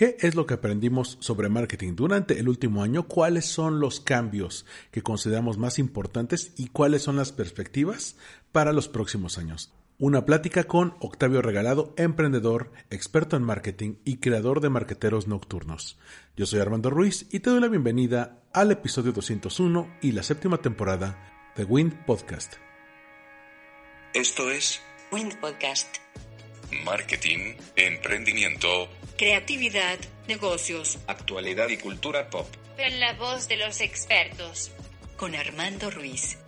¿Qué es lo que aprendimos sobre marketing durante el último año? ¿Cuáles son los cambios que consideramos más importantes y cuáles son las perspectivas para los próximos años? Una plática con Octavio Regalado, emprendedor, experto en marketing y creador de marqueteros nocturnos. Yo soy Armando Ruiz y te doy la bienvenida al episodio 201 y la séptima temporada de Wind Podcast. Esto es Wind Podcast. Marketing, Emprendimiento, Creatividad, negocios. Actualidad y Cultura Pop. En la voz de los expertos. Con Armando Ruiz.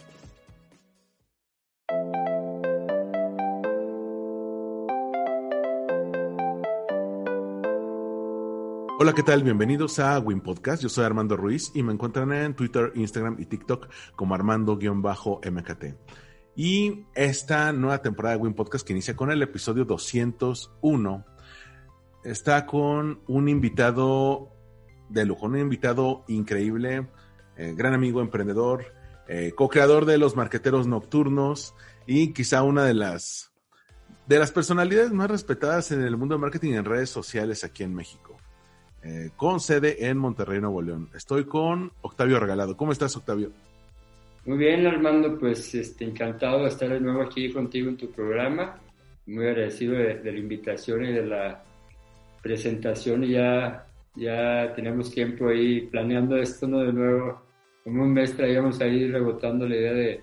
Hola, ¿qué tal? Bienvenidos a Win Podcast. Yo soy Armando Ruiz y me encuentran en Twitter, Instagram y TikTok como Armando-MKT. Y esta nueva temporada de Win Podcast que inicia con el episodio 201 está con un invitado de lujo, un invitado increíble, eh, gran amigo emprendedor, eh, co-creador de los marqueteros nocturnos y quizá una de las de las personalidades más respetadas en el mundo de marketing en redes sociales aquí en México, eh, con sede en Monterrey, Nuevo León. Estoy con Octavio Regalado. ¿Cómo estás, Octavio? Muy bien, Armando, pues este, encantado de estar de nuevo aquí contigo en tu programa. Muy agradecido de, de la invitación y de la presentación y ya, ya tenemos tiempo ahí planeando esto ¿no? de nuevo. Como un mes traíamos ahí rebotando la idea de,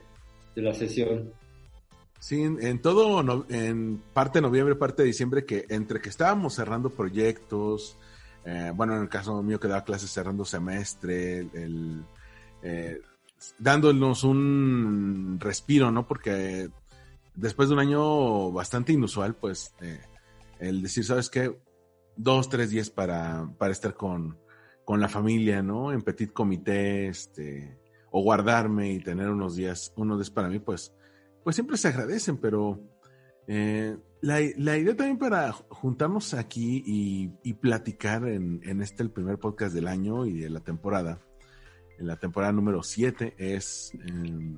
de la sesión. Sí, en todo, en parte de noviembre, parte de diciembre, que entre que estábamos cerrando proyectos, eh, bueno, en el caso mío que daba clases cerrando semestre, el, eh, dándonos un respiro, ¿no? Porque después de un año bastante inusual, pues eh, el decir, ¿sabes qué? Dos, tres días para, para estar con, con la familia, ¿no? En petit comité, este, o guardarme y tener unos días, unos días para mí, pues, pues siempre se agradecen, pero eh, la, la, idea también para juntarnos aquí y, y platicar en, en, este el primer podcast del año y de la temporada, en la temporada número 7, es eh,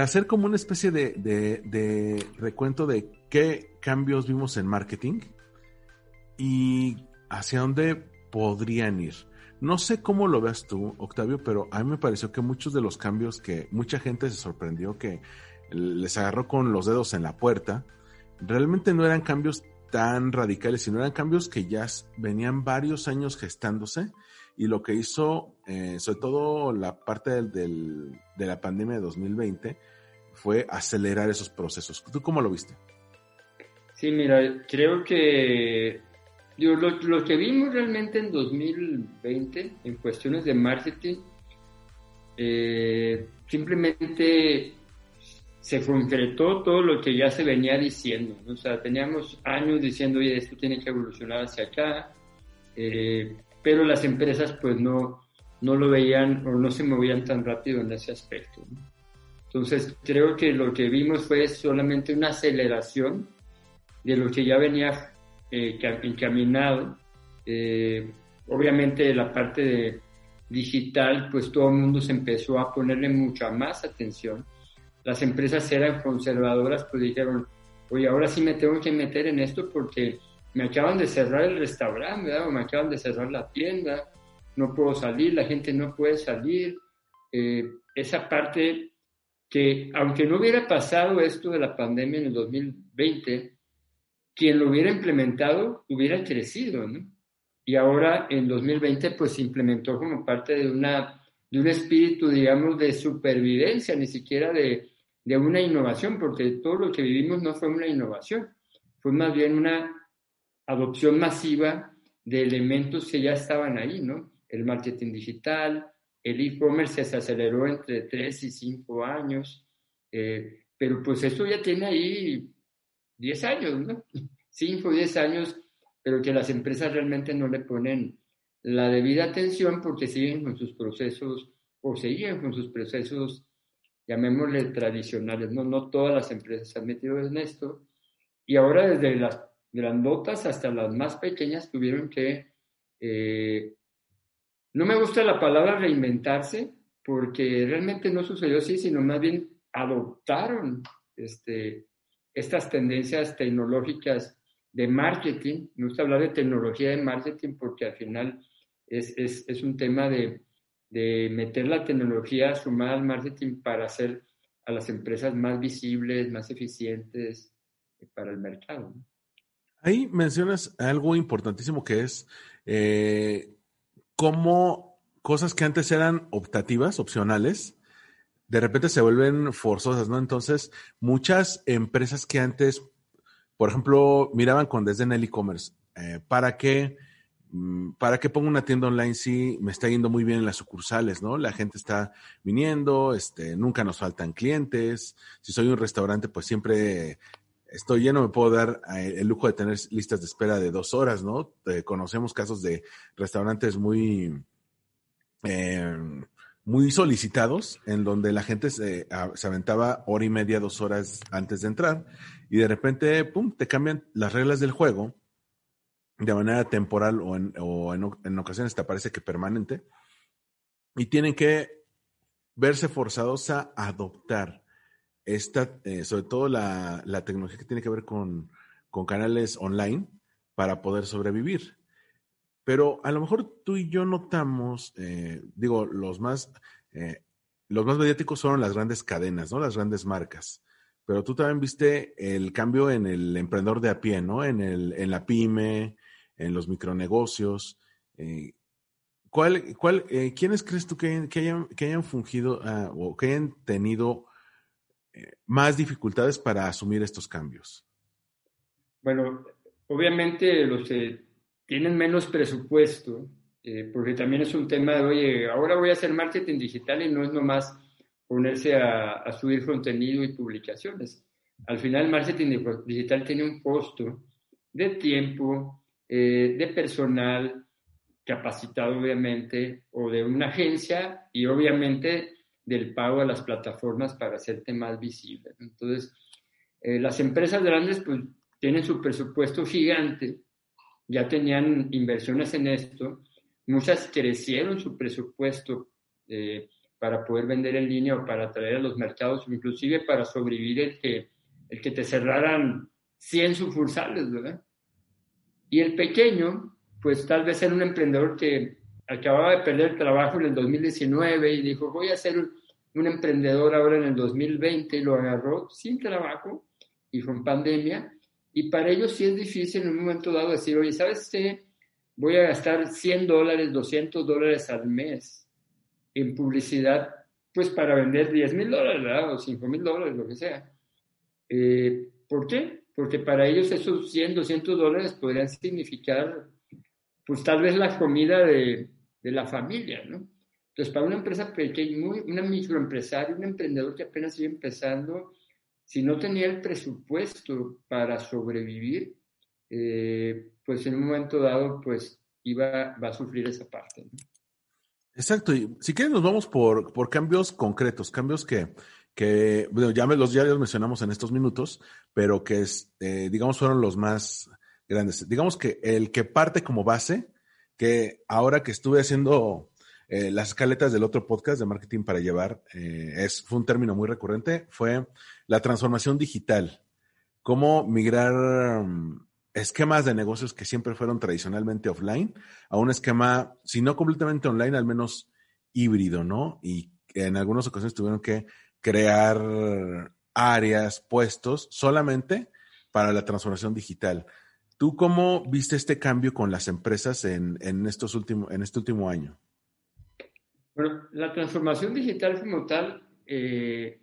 hacer como una especie de, de, de recuento de qué cambios vimos en marketing y hacia dónde podrían ir. No sé cómo lo veas tú, Octavio, pero a mí me pareció que muchos de los cambios que mucha gente se sorprendió que les agarró con los dedos en la puerta, realmente no eran cambios tan radicales, sino eran cambios que ya venían varios años gestándose y lo que hizo, eh, sobre todo la parte del, de la pandemia de 2020, fue acelerar esos procesos. ¿Tú cómo lo viste? Sí, mira, creo que Lo, lo, que vimos realmente en 2020 en cuestiones de marketing, eh, simplemente se concretó todo lo que ya se venía diciendo. ¿no? O sea, teníamos años diciendo, oye, esto tiene que evolucionar hacia acá, eh, pero las empresas pues no, no lo veían o no se movían tan rápido en ese aspecto. ¿no? Entonces, creo que lo que vimos fue solamente una aceleración de lo que ya venía eh, encaminado. Eh, obviamente la parte digital, pues todo el mundo se empezó a ponerle mucha más atención. Las empresas eran conservadoras, pues dijeron, oye, ahora sí me tengo que meter en esto porque me acaban de cerrar el restaurante, o me acaban de cerrar la tienda, no puedo salir, la gente no puede salir. Eh, esa parte que, aunque no hubiera pasado esto de la pandemia en el 2020, quien lo hubiera implementado hubiera crecido, ¿no? Y ahora en 2020 pues se implementó como parte de, una, de un espíritu, digamos, de supervivencia, ni siquiera de, de una innovación, porque todo lo que vivimos no fue una innovación, fue más bien una adopción masiva de elementos que ya estaban ahí, ¿no? El marketing digital, el e-commerce se aceleró entre 3 y 5 años, eh, pero pues eso ya tiene ahí 10 años, ¿no? 5 o 10 años pero que las empresas realmente no le ponen la debida atención porque siguen con sus procesos o seguían con sus procesos, llamémosle tradicionales. No, no todas las empresas se han metido en esto. Y ahora desde las grandotas hasta las más pequeñas tuvieron que, eh, no me gusta la palabra reinventarse, porque realmente no sucedió así, sino más bien adoptaron este, estas tendencias tecnológicas de marketing. Me gusta hablar de tecnología de marketing porque al final es, es, es un tema de, de, meter la tecnología sumada al marketing para hacer a las empresas más visibles, más eficientes para el mercado. Ahí mencionas algo importantísimo que es eh, cómo cosas que antes eran optativas, opcionales, de repente se vuelven forzosas, ¿no? Entonces, muchas empresas que antes, por ejemplo, miraban con desde en el e-commerce, eh, ¿para qué? Mm, ¿Para qué pongo una tienda online si me está yendo muy bien en las sucursales, no? La gente está viniendo, este, nunca nos faltan clientes. Si soy un restaurante, pues siempre estoy lleno, me puedo dar eh, el lujo de tener listas de espera de dos horas, ¿no? Eh, conocemos casos de restaurantes muy, eh, muy solicitados, en donde la gente se, se, aventaba hora y media, dos horas antes de entrar, y de repente, pum, te cambian las reglas del juego de manera temporal o en, o en, ocasiones te parece que permanente, y tienen que verse forzados a adoptar esta, eh, sobre todo la, la, tecnología que tiene que ver con, con canales online para poder sobrevivir. Pero a lo mejor tú y yo notamos, eh, digo, los más, eh, los más mediáticos son las grandes cadenas, ¿no? Las grandes marcas. Pero tú también viste el cambio en el emprendedor de a pie, ¿no? En, el, en la pyme, en los micronegocios. Eh, ¿cuál, cuál, eh, ¿Quiénes crees tú que, que, hayan, que hayan fungido uh, o que hayan tenido más dificultades para asumir estos cambios? Bueno, obviamente los tienen menos presupuesto, eh, porque también es un tema de, oye, ahora voy a hacer marketing digital y no es nomás ponerse a, a subir contenido y publicaciones. Al final, marketing digital tiene un costo de tiempo, eh, de personal capacitado, obviamente, o de una agencia y obviamente del pago a las plataformas para hacerte más visible. Entonces, eh, las empresas grandes pues tienen su presupuesto gigante ya tenían inversiones en esto, muchas crecieron su presupuesto eh, para poder vender en línea o para atraer a los mercados, inclusive para sobrevivir el que, el que te cerraran 100 sucursales, ¿verdad? Y el pequeño, pues tal vez era un emprendedor que acababa de perder trabajo en el 2019 y dijo, voy a ser un, un emprendedor ahora en el 2020 y lo agarró sin trabajo y con pandemia y para ellos sí es difícil en un momento dado decir, oye, ¿sabes qué? Voy a gastar 100 dólares, 200 dólares al mes en publicidad, pues para vender 10 mil dólares, ¿verdad? O 5 mil dólares, lo que sea. Eh, ¿Por qué? Porque para ellos esos 100, 200 dólares podrían significar, pues tal vez la comida de, de la familia, ¿no? Entonces, para una empresa pequeña, una microempresaria, un emprendedor que apenas sigue empezando, si no tenía el presupuesto para sobrevivir, eh, pues en un momento dado, pues iba, va a sufrir esa parte. Exacto, y si quieren nos vamos por, por cambios concretos, cambios que, que bueno, ya, me, los, ya mencionamos en estos minutos, pero que es, eh, digamos fueron los más grandes. Digamos que el que parte como base, que ahora que estuve haciendo eh, las escaletas del otro podcast de marketing para llevar, eh, es, fue un término muy recurrente, fue la transformación digital. Cómo migrar um, esquemas de negocios que siempre fueron tradicionalmente offline a un esquema, si no completamente online, al menos híbrido, ¿no? Y en algunas ocasiones tuvieron que crear áreas, puestos solamente para la transformación digital. ¿Tú cómo viste este cambio con las empresas en, en, estos últimos, en este último año? Bueno, la transformación digital como tal eh,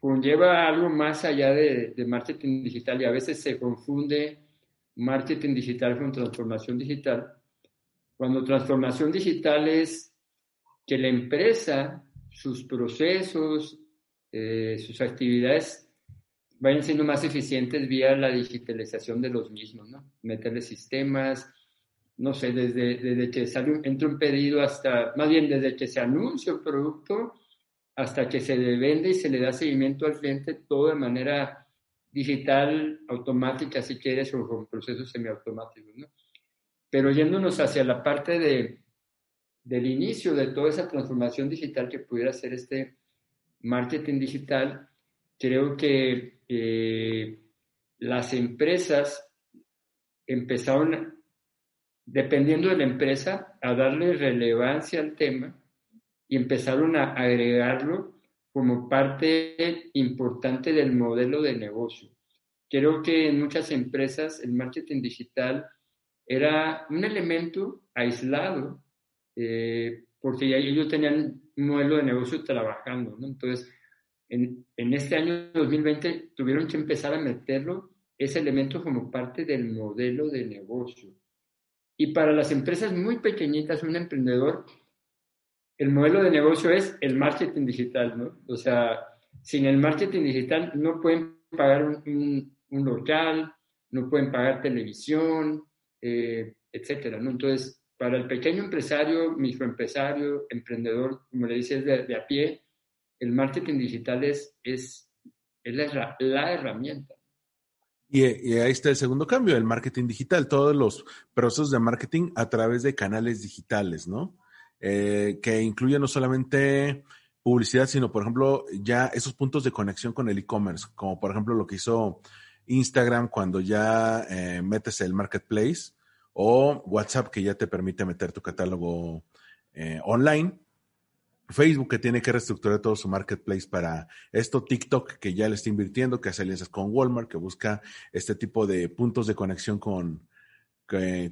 conlleva algo más allá de, de, marketing digital y a veces se confunde marketing digital con transformación digital. Cuando transformación digital es que la empresa, sus procesos, eh, sus actividades vayan siendo más eficientes vía la digitalización de los mismos, ¿no? Meterle sistemas, no sé, desde, desde que sale entra un pedido hasta, más bien desde que se anuncia un producto hasta que se le vende y se le da seguimiento al cliente, todo de manera digital, automática, si quieres, o con procesos semiautomáticos, ¿no? Pero yéndonos hacia la parte de, del inicio de toda esa transformación digital que pudiera ser este marketing digital, creo que eh, las empresas empezaron, dependiendo de la empresa, a darle relevancia al tema y empezaron a agregarlo como parte importante del modelo de negocio. Creo que en muchas empresas el marketing digital era un elemento aislado eh, porque ya ellos tenían un modelo de negocio trabajando, ¿no? Entonces, en, en, este año 2020 tuvieron que empezar a meterlo, ese elemento como parte del modelo de negocio. Y para las empresas muy pequeñitas, un emprendedor, el modelo de negocio es el marketing digital, ¿no? O sea, sin el marketing digital no pueden pagar un, un, local, no pueden pagar televisión, eh, etcétera, ¿no? Entonces, para el pequeño empresario, microempresario, emprendedor, como le dices, de, de a pie, el marketing digital es, es, es la, la, herramienta. Y, y, ahí está el segundo cambio, el marketing digital, todos los procesos de marketing a través de canales digitales, ¿no? Eh, que incluye no solamente publicidad, sino, por ejemplo, ya esos puntos de conexión con el e-commerce, como por ejemplo lo que hizo Instagram cuando ya eh, metes el marketplace o WhatsApp que ya te permite meter tu catálogo eh, online. Facebook que tiene que reestructurar todo su marketplace para esto, TikTok que ya le está invirtiendo, que hace alianzas con Walmart, que busca este tipo de puntos de conexión con,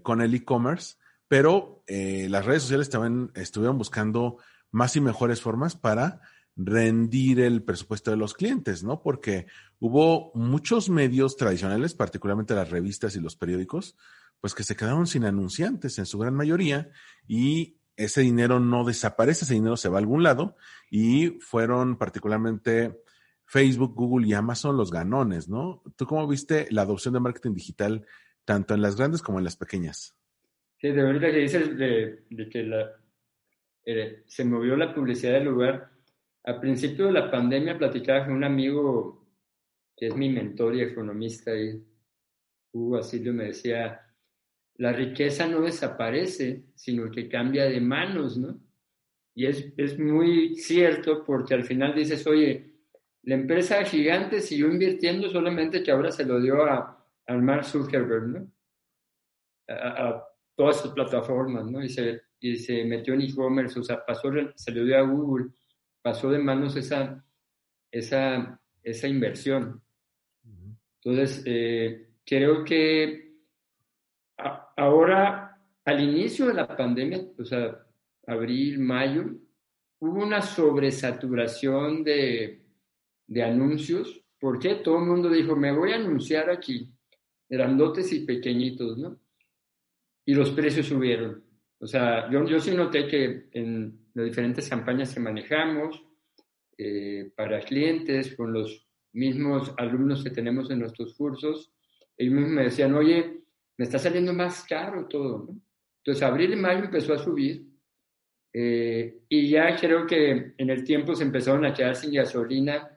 con el e-commerce pero eh, las redes sociales también estuvieron buscando más y mejores formas para rendir el presupuesto de los clientes, ¿no? Porque hubo muchos medios tradicionales, particularmente las revistas y los periódicos, pues que se quedaron sin anunciantes en su gran mayoría y ese dinero no desaparece, ese dinero se va a algún lado y fueron particularmente Facebook, Google y Amazon los ganones, ¿no? ¿Tú cómo viste la adopción de marketing digital tanto en las grandes como en las pequeñas? Sí, de ahorita que dices de, que eh, se movió la publicidad del lugar. Al principio de la pandemia platicaba con un amigo que es mi mentor y economista, y Hugo Asilio me decía, la riqueza no desaparece, sino que cambia de manos, ¿no? Y es, es muy cierto porque al final dices, oye, la empresa gigante siguió invirtiendo solamente que ahora se lo dio a, a Mark Zuckerberg, ¿no? Todas sus plataformas, ¿no? Y se, y se metió en e-commerce, o sea, pasó, se le dio a Google, pasó de manos esa, esa, esa inversión. Entonces, eh, creo que a, ahora, al inicio de la pandemia, o sea, abril, mayo, hubo una sobresaturación de, de anuncios, porque todo el mundo dijo, me voy a anunciar aquí, grandotes y pequeñitos, ¿no? Y los precios subieron. O sea, yo, yo sí noté que en las diferentes campañas que manejamos eh, para clientes, con los mismos alumnos que tenemos en nuestros cursos, ellos mismos me decían, oye, me está saliendo más caro todo, ¿no? Entonces, abril y mayo empezó a subir eh, y ya creo que en el tiempo se empezaron a quedar sin gasolina.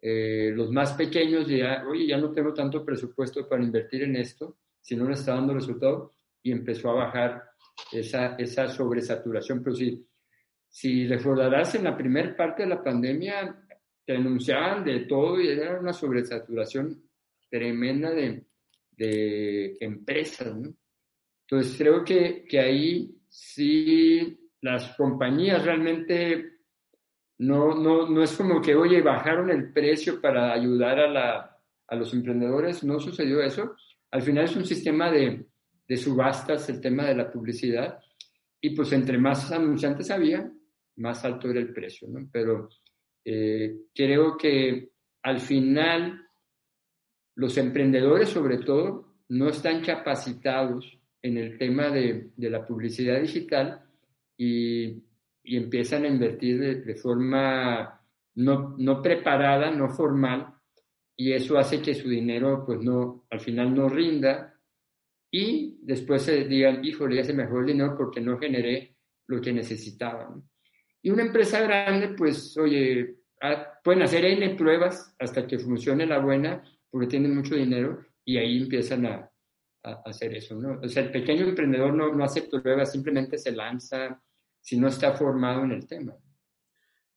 Eh, los más pequeños ya, oye, ya no tengo tanto presupuesto para invertir en esto, si no me está dando resultado y empezó a bajar esa, esa sobresaturación. Pero si, si recordarás, en la primera parte de la pandemia te anunciaban de todo y era una sobresaturación tremenda de, de empresas. ¿no? Entonces creo que, que ahí sí las compañías realmente no, no, no es como que, oye, bajaron el precio para ayudar a, la, a los emprendedores, no sucedió eso. Al final es un sistema de, de subastas el tema de la publicidad y pues entre más anunciantes había, más alto era el precio, ¿no? Pero eh, creo que al final los emprendedores sobre todo no están capacitados en el tema de, de la publicidad digital y, y, empiezan a invertir de, de forma no, no preparada, no formal, y eso hace que su dinero pues no, al final no rinda y después se digan, híjole, ya se me fue el dinero porque no generé lo que necesitaba. Y una empresa grande, pues, oye, ah, pueden hacer N pruebas hasta que funcione la buena porque tienen mucho dinero y ahí empiezan a, hacer eso, ¿no? O sea, el pequeño emprendedor no, no hace pruebas, simplemente se lanza si no está formado en el tema.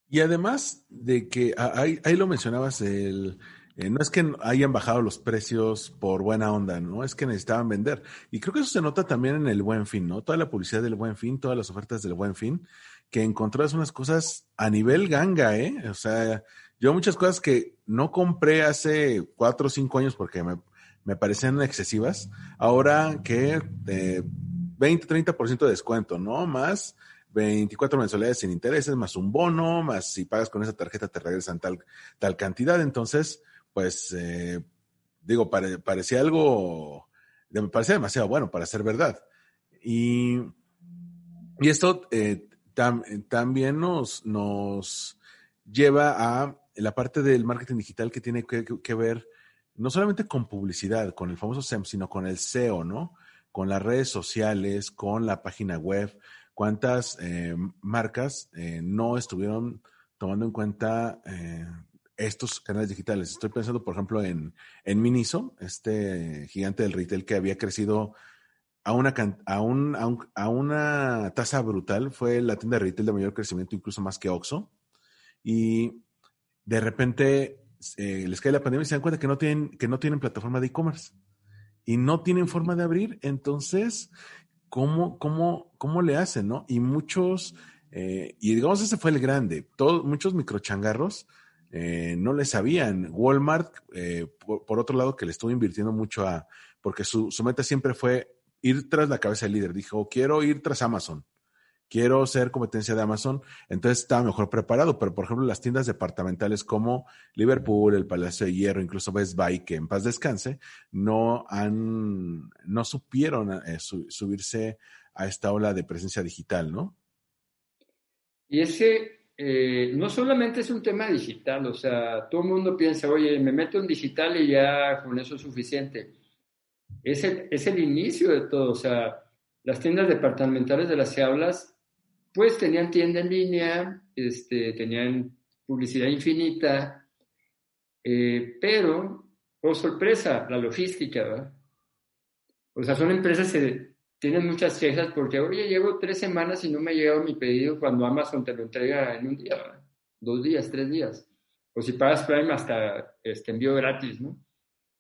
Y además de que ah, ahí, ahí lo mencionabas, el, eh, no es que hayan bajado los precios por buena onda, no es que necesitaban vender. Y creo que eso se nota también en el buen fin, ¿no? Toda la publicidad del buen fin, todas las ofertas del buen fin, que encontrás unas cosas a nivel ganga, ¿eh? O sea, yo muchas cosas que no compré hace cuatro o cinco años porque me, me parecían excesivas, ahora que eh, 20, 30% de descuento, ¿no? Más 24 mensualidades sin intereses, más un bono, más si pagas con esa tarjeta te regresan tal, tal cantidad. Entonces, pues, eh, digo, parecía algo, me parecía demasiado bueno para ser verdad. Y, y esto eh, también nos, nos lleva a la parte del marketing digital que tiene que, ver no solamente con publicidad, con el famoso SEM, sino con el SEO, ¿no? Con las redes sociales, con la página web. ¿Cuántas eh, marcas no estuvieron tomando en cuenta estos canales digitales. Estoy pensando, por ejemplo, en, en Miniso, este gigante del retail que había crecido a una, a, un, a, una tasa brutal. Fue la tienda de retail de mayor crecimiento, incluso más que Oxxo. Y de repente eh, les cae la pandemia y se dan cuenta que no tienen, que no tienen plataforma de e-commerce y no tienen forma de abrir. Entonces, ¿cómo, cómo, cómo le hacen? ¿no? Y muchos, eh, y digamos, ese fue el grande. Todos, muchos microchangarros eh, no le sabían. Walmart, eh, por, otro lado, que le estuvo invirtiendo mucho a, porque su, su, meta siempre fue ir tras la cabeza del líder. Dijo, quiero ir tras Amazon, quiero ser competencia de Amazon. Entonces estaba mejor preparado. Pero, por ejemplo, las tiendas departamentales como Liverpool, el Palacio de Hierro, incluso Best Buy, que en paz descanse, no han, no supieron eh, subirse a esta ola de presencia digital, ¿no? Y ese eh, no solamente es un tema digital, o sea, todo el mundo piensa, oye, me meto en digital y ya con eso es suficiente. Es el, es el inicio de todo, o sea, las tiendas departamentales de las que hablas, pues tenían tienda en línea, este, tenían publicidad infinita, eh, pero, por oh, sorpresa, la logística, ¿verdad? O sea, son empresas tienen muchas quejas porque, oye, llevo tres semanas y no me ha llegado mi pedido cuando Amazon te lo entrega en un día, dos días, tres días. O si pagas Prime hasta este envío gratis, ¿no?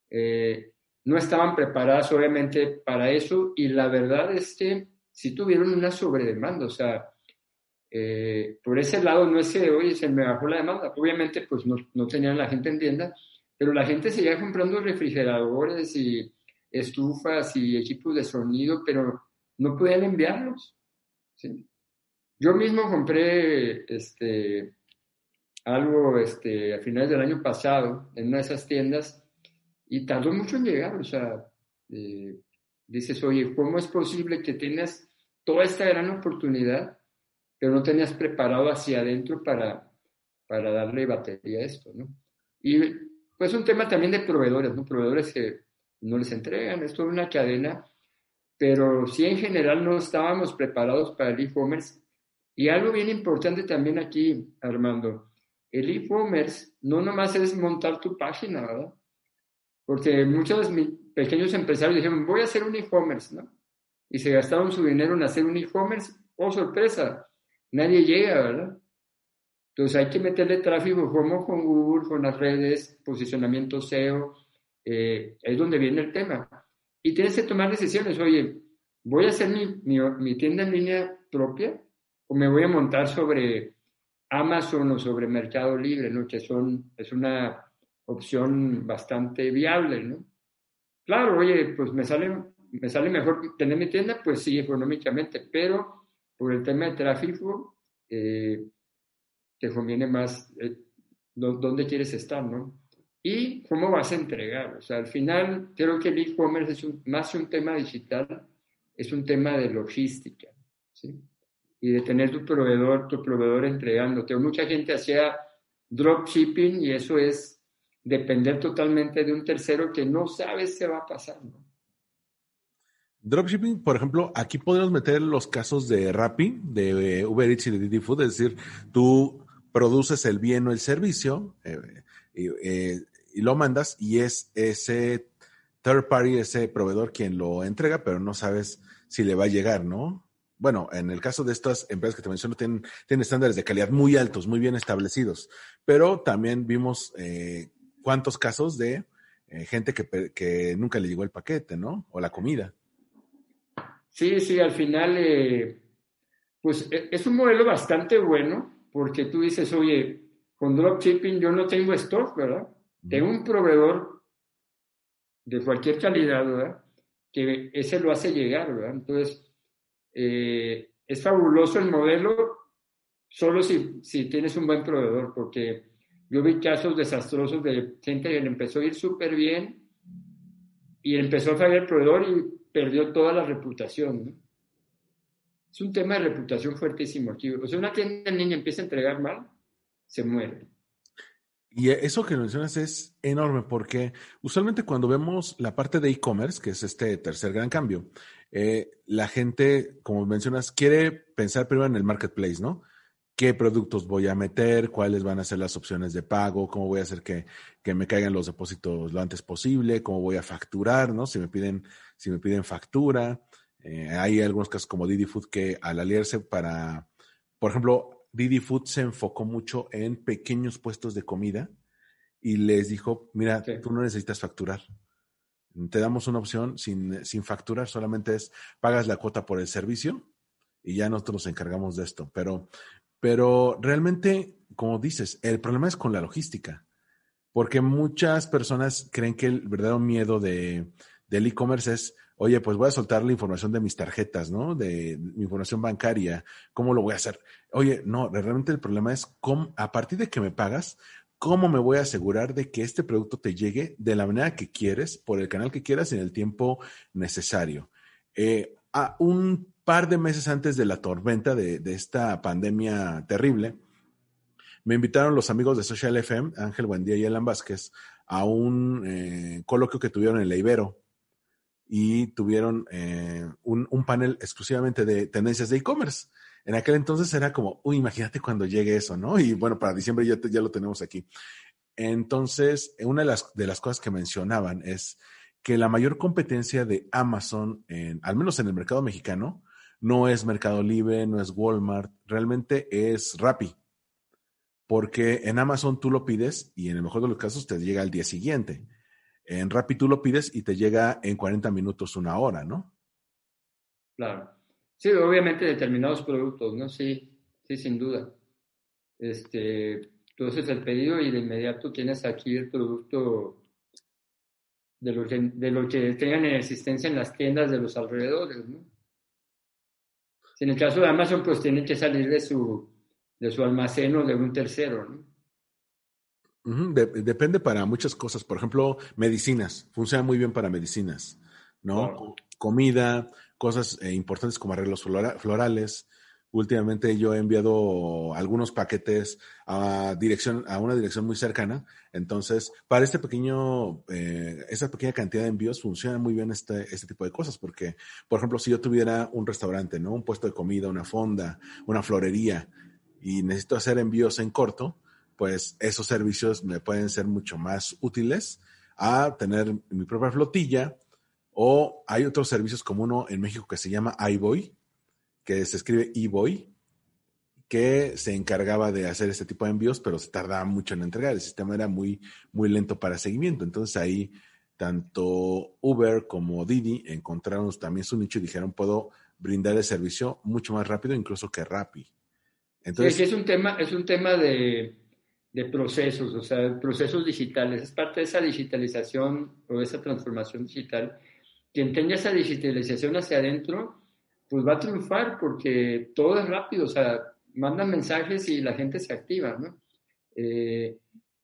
Eh, no estaban preparadas obviamente para eso y la verdad es que sí tuvieron una sobredemanda, o sea, eh, por ese lado no es que, oye, se me bajó la demanda, obviamente pues no, no tenían la gente en tienda, pero la gente seguía comprando refrigeradores y estufas y equipos de sonido, pero no podían enviarlos. Yo mismo compré este, algo este, a finales del año pasado en una de esas tiendas y tardó mucho en llegar. O sea, eh, dices, oye, ¿cómo es posible que tengas toda esta gran oportunidad, pero no tenías preparado hacia adentro para, para darle batería a esto? ¿no? Y pues un tema también de proveedores, ¿no? Proveedores que no les entregan, es toda una cadena, pero sí en general no estábamos preparados para el e-commerce. Y algo bien importante también aquí, Armando, el e-commerce no nomás es montar tu página, ¿verdad? Porque muchos pequeños empresarios dijeron, voy a hacer un e-commerce, ¿no? Y se gastaron su dinero en hacer un e-commerce, oh sorpresa, nadie llega, ¿verdad? Entonces hay que meterle tráfico como con Google, con las redes, posicionamiento SEO, eh, es donde viene el tema. Y tienes que tomar decisiones. Oye, ¿voy a hacer mi, mi, tienda en línea propia o me voy a montar sobre Amazon o sobre Mercado Libre, ¿no? que son, es una opción bastante viable? ¿no? Claro, oye, pues me sale, me sale mejor tener mi tienda, pues sí, económicamente, pero por el tema de tráfico, eh, te conviene más eh, dónde quieres estar, ¿no? Y cómo vas a entregar. O sea, al final creo que el e-commerce es más que un tema digital, es un tema de logística. Y de tener tu proveedor, tu proveedor entregándote. Mucha gente hacía dropshipping y eso es depender totalmente de un tercero que no sabes qué va a pasar. Dropshipping, por ejemplo, aquí podemos meter los casos de Rappi, de Uber Eats y de Didi Food, es decir, tú produces el bien o el servicio eh, eh, y lo mandas y es ese third party, ese proveedor quien lo entrega, pero no sabes si le va a llegar, ¿no? Bueno, en el caso de estas empresas que te menciono, tienen, tienen estándares de calidad muy altos, muy bien establecidos, pero también vimos eh, cuántos casos de gente que, que nunca le llegó el paquete, ¿no? O la comida. Sí, sí, al final, eh, pues e, es un modelo bastante bueno porque tú dices, oye, con dropshipping yo no tengo stock, ¿verdad? Tengo un proveedor de cualquier calidad, ¿verdad? Que ese lo hace llegar, ¿verdad? Entonces, eh, es fabuloso el modelo solo si, si tienes un buen proveedor, porque yo vi casos desastrosos de gente que le empezó a ir súper bien y empezó a fallar el proveedor y perdió toda la reputación. Es un tema de reputación fuertísimo aquí. O sea, una tienda niña empieza a entregar mal, se muere. Y eso que mencionas es enorme porque usualmente cuando vemos la parte de e-commerce, que es este tercer gran cambio, eh, la gente, como mencionas, quiere pensar primero en el marketplace, ¿no? ¿Qué productos voy a meter? ¿Cuáles van a ser las opciones de pago? ¿Cómo voy a hacer que, que me caigan los depósitos lo antes posible? ¿Cómo voy a facturar? ¿No? Si me piden si me piden factura. Eh, hay algunos casos como Didi Food que al aliarse para, por ejemplo, Didi Food se enfocó mucho en pequeños puestos de comida y les dijo, mira, tú no necesitas facturar. Te damos una opción sin, sin facturar, solamente es pagas la cuota por el servicio y ya nosotros nos encargamos de esto. Pero, pero realmente, como dices, el problema es con la logística, porque muchas personas creen que el verdadero miedo de, del e-commerce es, oye, pues voy a soltar la información de mis tarjetas, ¿no? De, mi información bancaria, ¿cómo lo voy a hacer? Oye, no, realmente el problema es cómo, a partir de que me pagas, ¿cómo me voy a asegurar de que este producto te llegue de la manera que quieres, por el canal que quieras, en el tiempo necesario? Eh, a un par de meses antes de la tormenta de, esta pandemia terrible, me invitaron los amigos de Social FM, Ángel Buendía y Alan Vázquez, a un eh, coloquio que tuvieron en la Ibero y tuvieron eh, un, un, panel exclusivamente de tendencias de e-commerce. En aquel entonces era como, uy, imagínate cuando llegue eso, ¿no? Y bueno, para diciembre ya, ya lo tenemos aquí. Entonces, una de las, de las cosas que mencionaban es que la mayor competencia de Amazon, al menos en el mercado mexicano, no es Mercado Libre, no es Walmart, realmente es Rappi. Porque en Amazon tú lo pides y en el mejor de los casos te llega al día siguiente. En Rappi tú lo pides y te llega en 40 minutos, una hora, ¿no? Claro. Sí, obviamente determinados productos, ¿no? Sí, sí, sin duda. Este, tú haces el pedido y de inmediato tienes aquí el producto de lo que, de que tengan en existencia en las tiendas de los alrededores, ¿no? En el caso de Amazon, pues tienen que salir de su, de su almacén o de un tercero, ¿no? Depende para muchas cosas. Por ejemplo, medicinas. Funciona muy bien para medicinas, ¿no? Comida, cosas eh, importantes como arreglos florales. Últimamente yo he enviado algunos paquetes a dirección, a una dirección muy cercana. Entonces, para este pequeño, eh, esa pequeña cantidad de envíos funciona muy bien este, este tipo de cosas. Porque, por ejemplo, si yo tuviera un restaurante, ¿no? Un puesto de comida, una fonda, una florería, y necesito hacer envíos en corto, pues esos servicios me pueden ser mucho más útiles a tener mi propia flotilla o hay otros servicios como uno en México que se llama iBoy, que se escribe eBoy, que se encargaba de hacer este tipo de envíos, pero se tardaba mucho en entregar. El sistema era muy, muy lento para seguimiento. Entonces ahí tanto Uber como Didi encontraron también su nicho y dijeron, puedo brindar el servicio mucho más rápido incluso que Rappi. Entonces, sí, es un tema, es un tema de, de procesos, o sea, procesos digitales. Es parte de esa digitalización o esa transformación digital. Quien tenga esa digitalización hacia adentro, pues va a triunfar porque todo es rápido, o sea, mandan mensajes y la gente se activa, ¿no? Eh,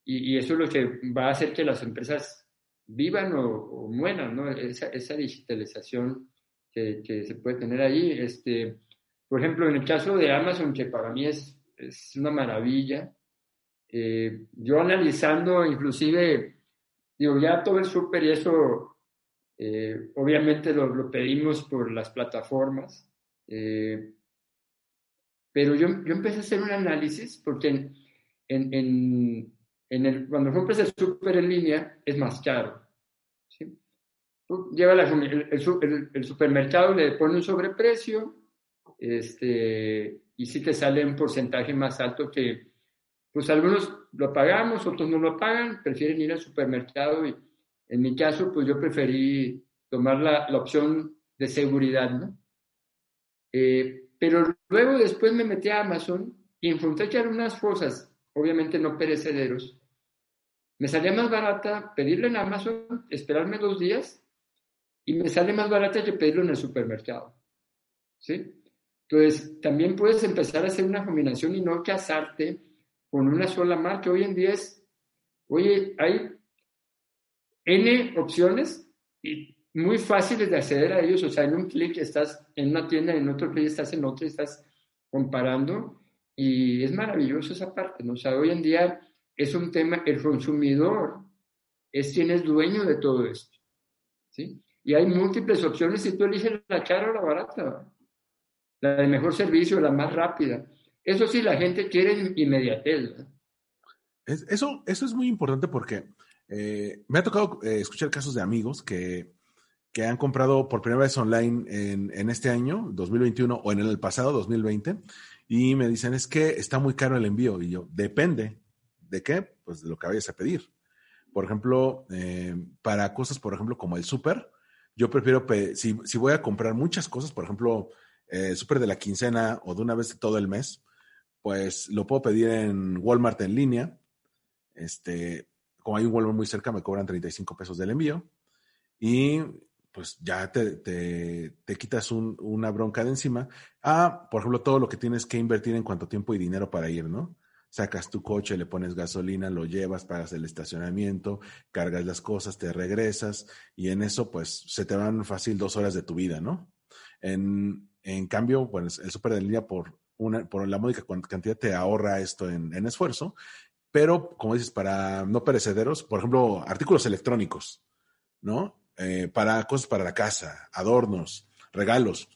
y, eso es lo que va a hacer que las empresas vivan o, mueran, ¿no? Esa, digitalización que, se puede tener ahí. Este, por ejemplo, en el caso de Amazon, que para mí es una maravilla, Eh, yo analizando, inclusive, digo, ya todo el súper y eso, eh, obviamente lo, lo, pedimos por las plataformas, eh, pero yo, yo, empecé a hacer un análisis porque en, en, en, en el, cuando compras el súper en línea es más caro. ¿sí? Tú llevas el, el, el, supermercado, le pone un sobreprecio este, y sí te sale un porcentaje más alto que, pues algunos lo pagamos, otros no lo pagan, prefieren ir al supermercado y en mi caso, pues yo preferí tomar la, la opción de seguridad, ¿no? Eh, pero luego después me metí a Amazon y encontré que eran unas cosas, obviamente no perecederos. Me salía más barata pedirlo en Amazon, esperarme dos días, y me sale más barata que pedirlo en el supermercado. ¿Sí? Entonces, también puedes empezar a hacer una combinación y no casarte con una sola marca. Hoy en día es, oye, hay N opciones y muy fáciles de acceder a ellos. O sea, en un clic estás en una tienda, en otro clic estás en otra, estás comparando y es maravilloso esa parte, ¿no? O sea, hoy en día es un tema, el consumidor es quien es dueño de todo esto, ¿sí? Y hay múltiples opciones y tú eliges la cara o la barata, la de mejor servicio, la más rápida. Eso sí, la gente quiere inmediatez. Es, eso, eso es muy importante porque eh, me ha tocado eh, escuchar casos de amigos que, que, han comprado por primera vez online en, en, este año, 2021, o en el pasado, 2020, y me dicen, es que está muy caro el envío. Y yo, depende. ¿De qué? Pues de lo que vayas a pedir. Por ejemplo, eh, para cosas, por ejemplo, como el súper, yo prefiero, si, si, voy a comprar muchas cosas, por ejemplo, súper de la quincena o de una vez de todo el mes, pues lo puedo pedir en Walmart en línea. Este, como hay un Walmart muy cerca, me cobran 35 pesos del envío. Y pues ya te, te, quitas un, una bronca de encima. Ah, por ejemplo, todo lo que tienes que invertir en cuanto tiempo y dinero para ir, ¿no? Sacas tu coche, le pones gasolina, lo llevas, pagas el estacionamiento, cargas las cosas, te regresas y en eso pues se te van fácil dos horas de tu vida, ¿no? En, en cambio, pues el súper de línea por, una, por la módica cantidad te ahorra esto en, esfuerzo, pero como dices, para no perecederos, por ejemplo, artículos electrónicos, ¿no? Eh, para cosas para la casa, adornos, regalos.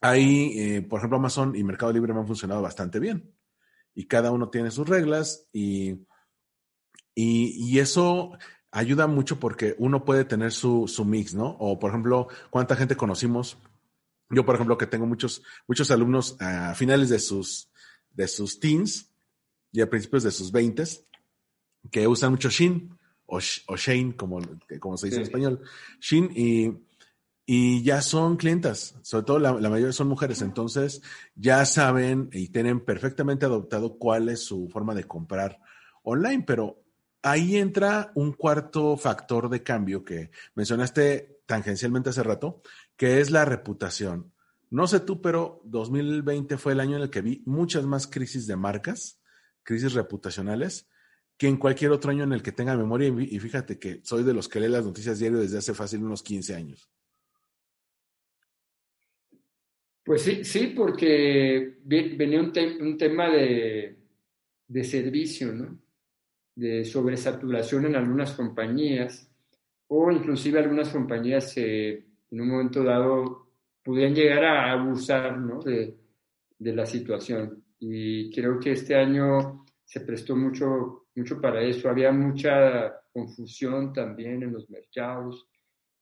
Ahí, eh, por ejemplo, Amazon y Mercado Libre me han funcionado bastante bien. Y cada uno tiene sus reglas y, y, y eso ayuda mucho porque uno puede tener su, su, mix, ¿no? O, por ejemplo, cuánta gente conocimos. Yo, por ejemplo, que tengo muchos, muchos alumnos a finales de sus, de sus teens y a principios de sus veintes que usan mucho Shin o, o Shane, como, como se dice sí. en español, Shin, y, y ya son clientas, sobre todo la, la, mayoría son mujeres, entonces ya saben y tienen perfectamente adoptado cuál es su forma de comprar online, pero ahí entra un cuarto factor de cambio que mencionaste tangencialmente hace rato, que es la reputación. No sé tú, pero 2020 fue el año en el que vi muchas más crisis de marcas, crisis reputacionales, que en cualquier otro año en el que tenga memoria. Y fíjate que soy de los que lee las noticias diario desde hace fácil unos 15 años. Pues sí, sí, porque venía un, te un tema de, de, servicio, ¿no? De sobresaturación en algunas compañías, o inclusive algunas compañías eh, en un momento dado podían llegar a abusar, ¿no? De, de la situación. Y creo que este año se prestó mucho mucho para eso. Había mucha confusión también en los mercados.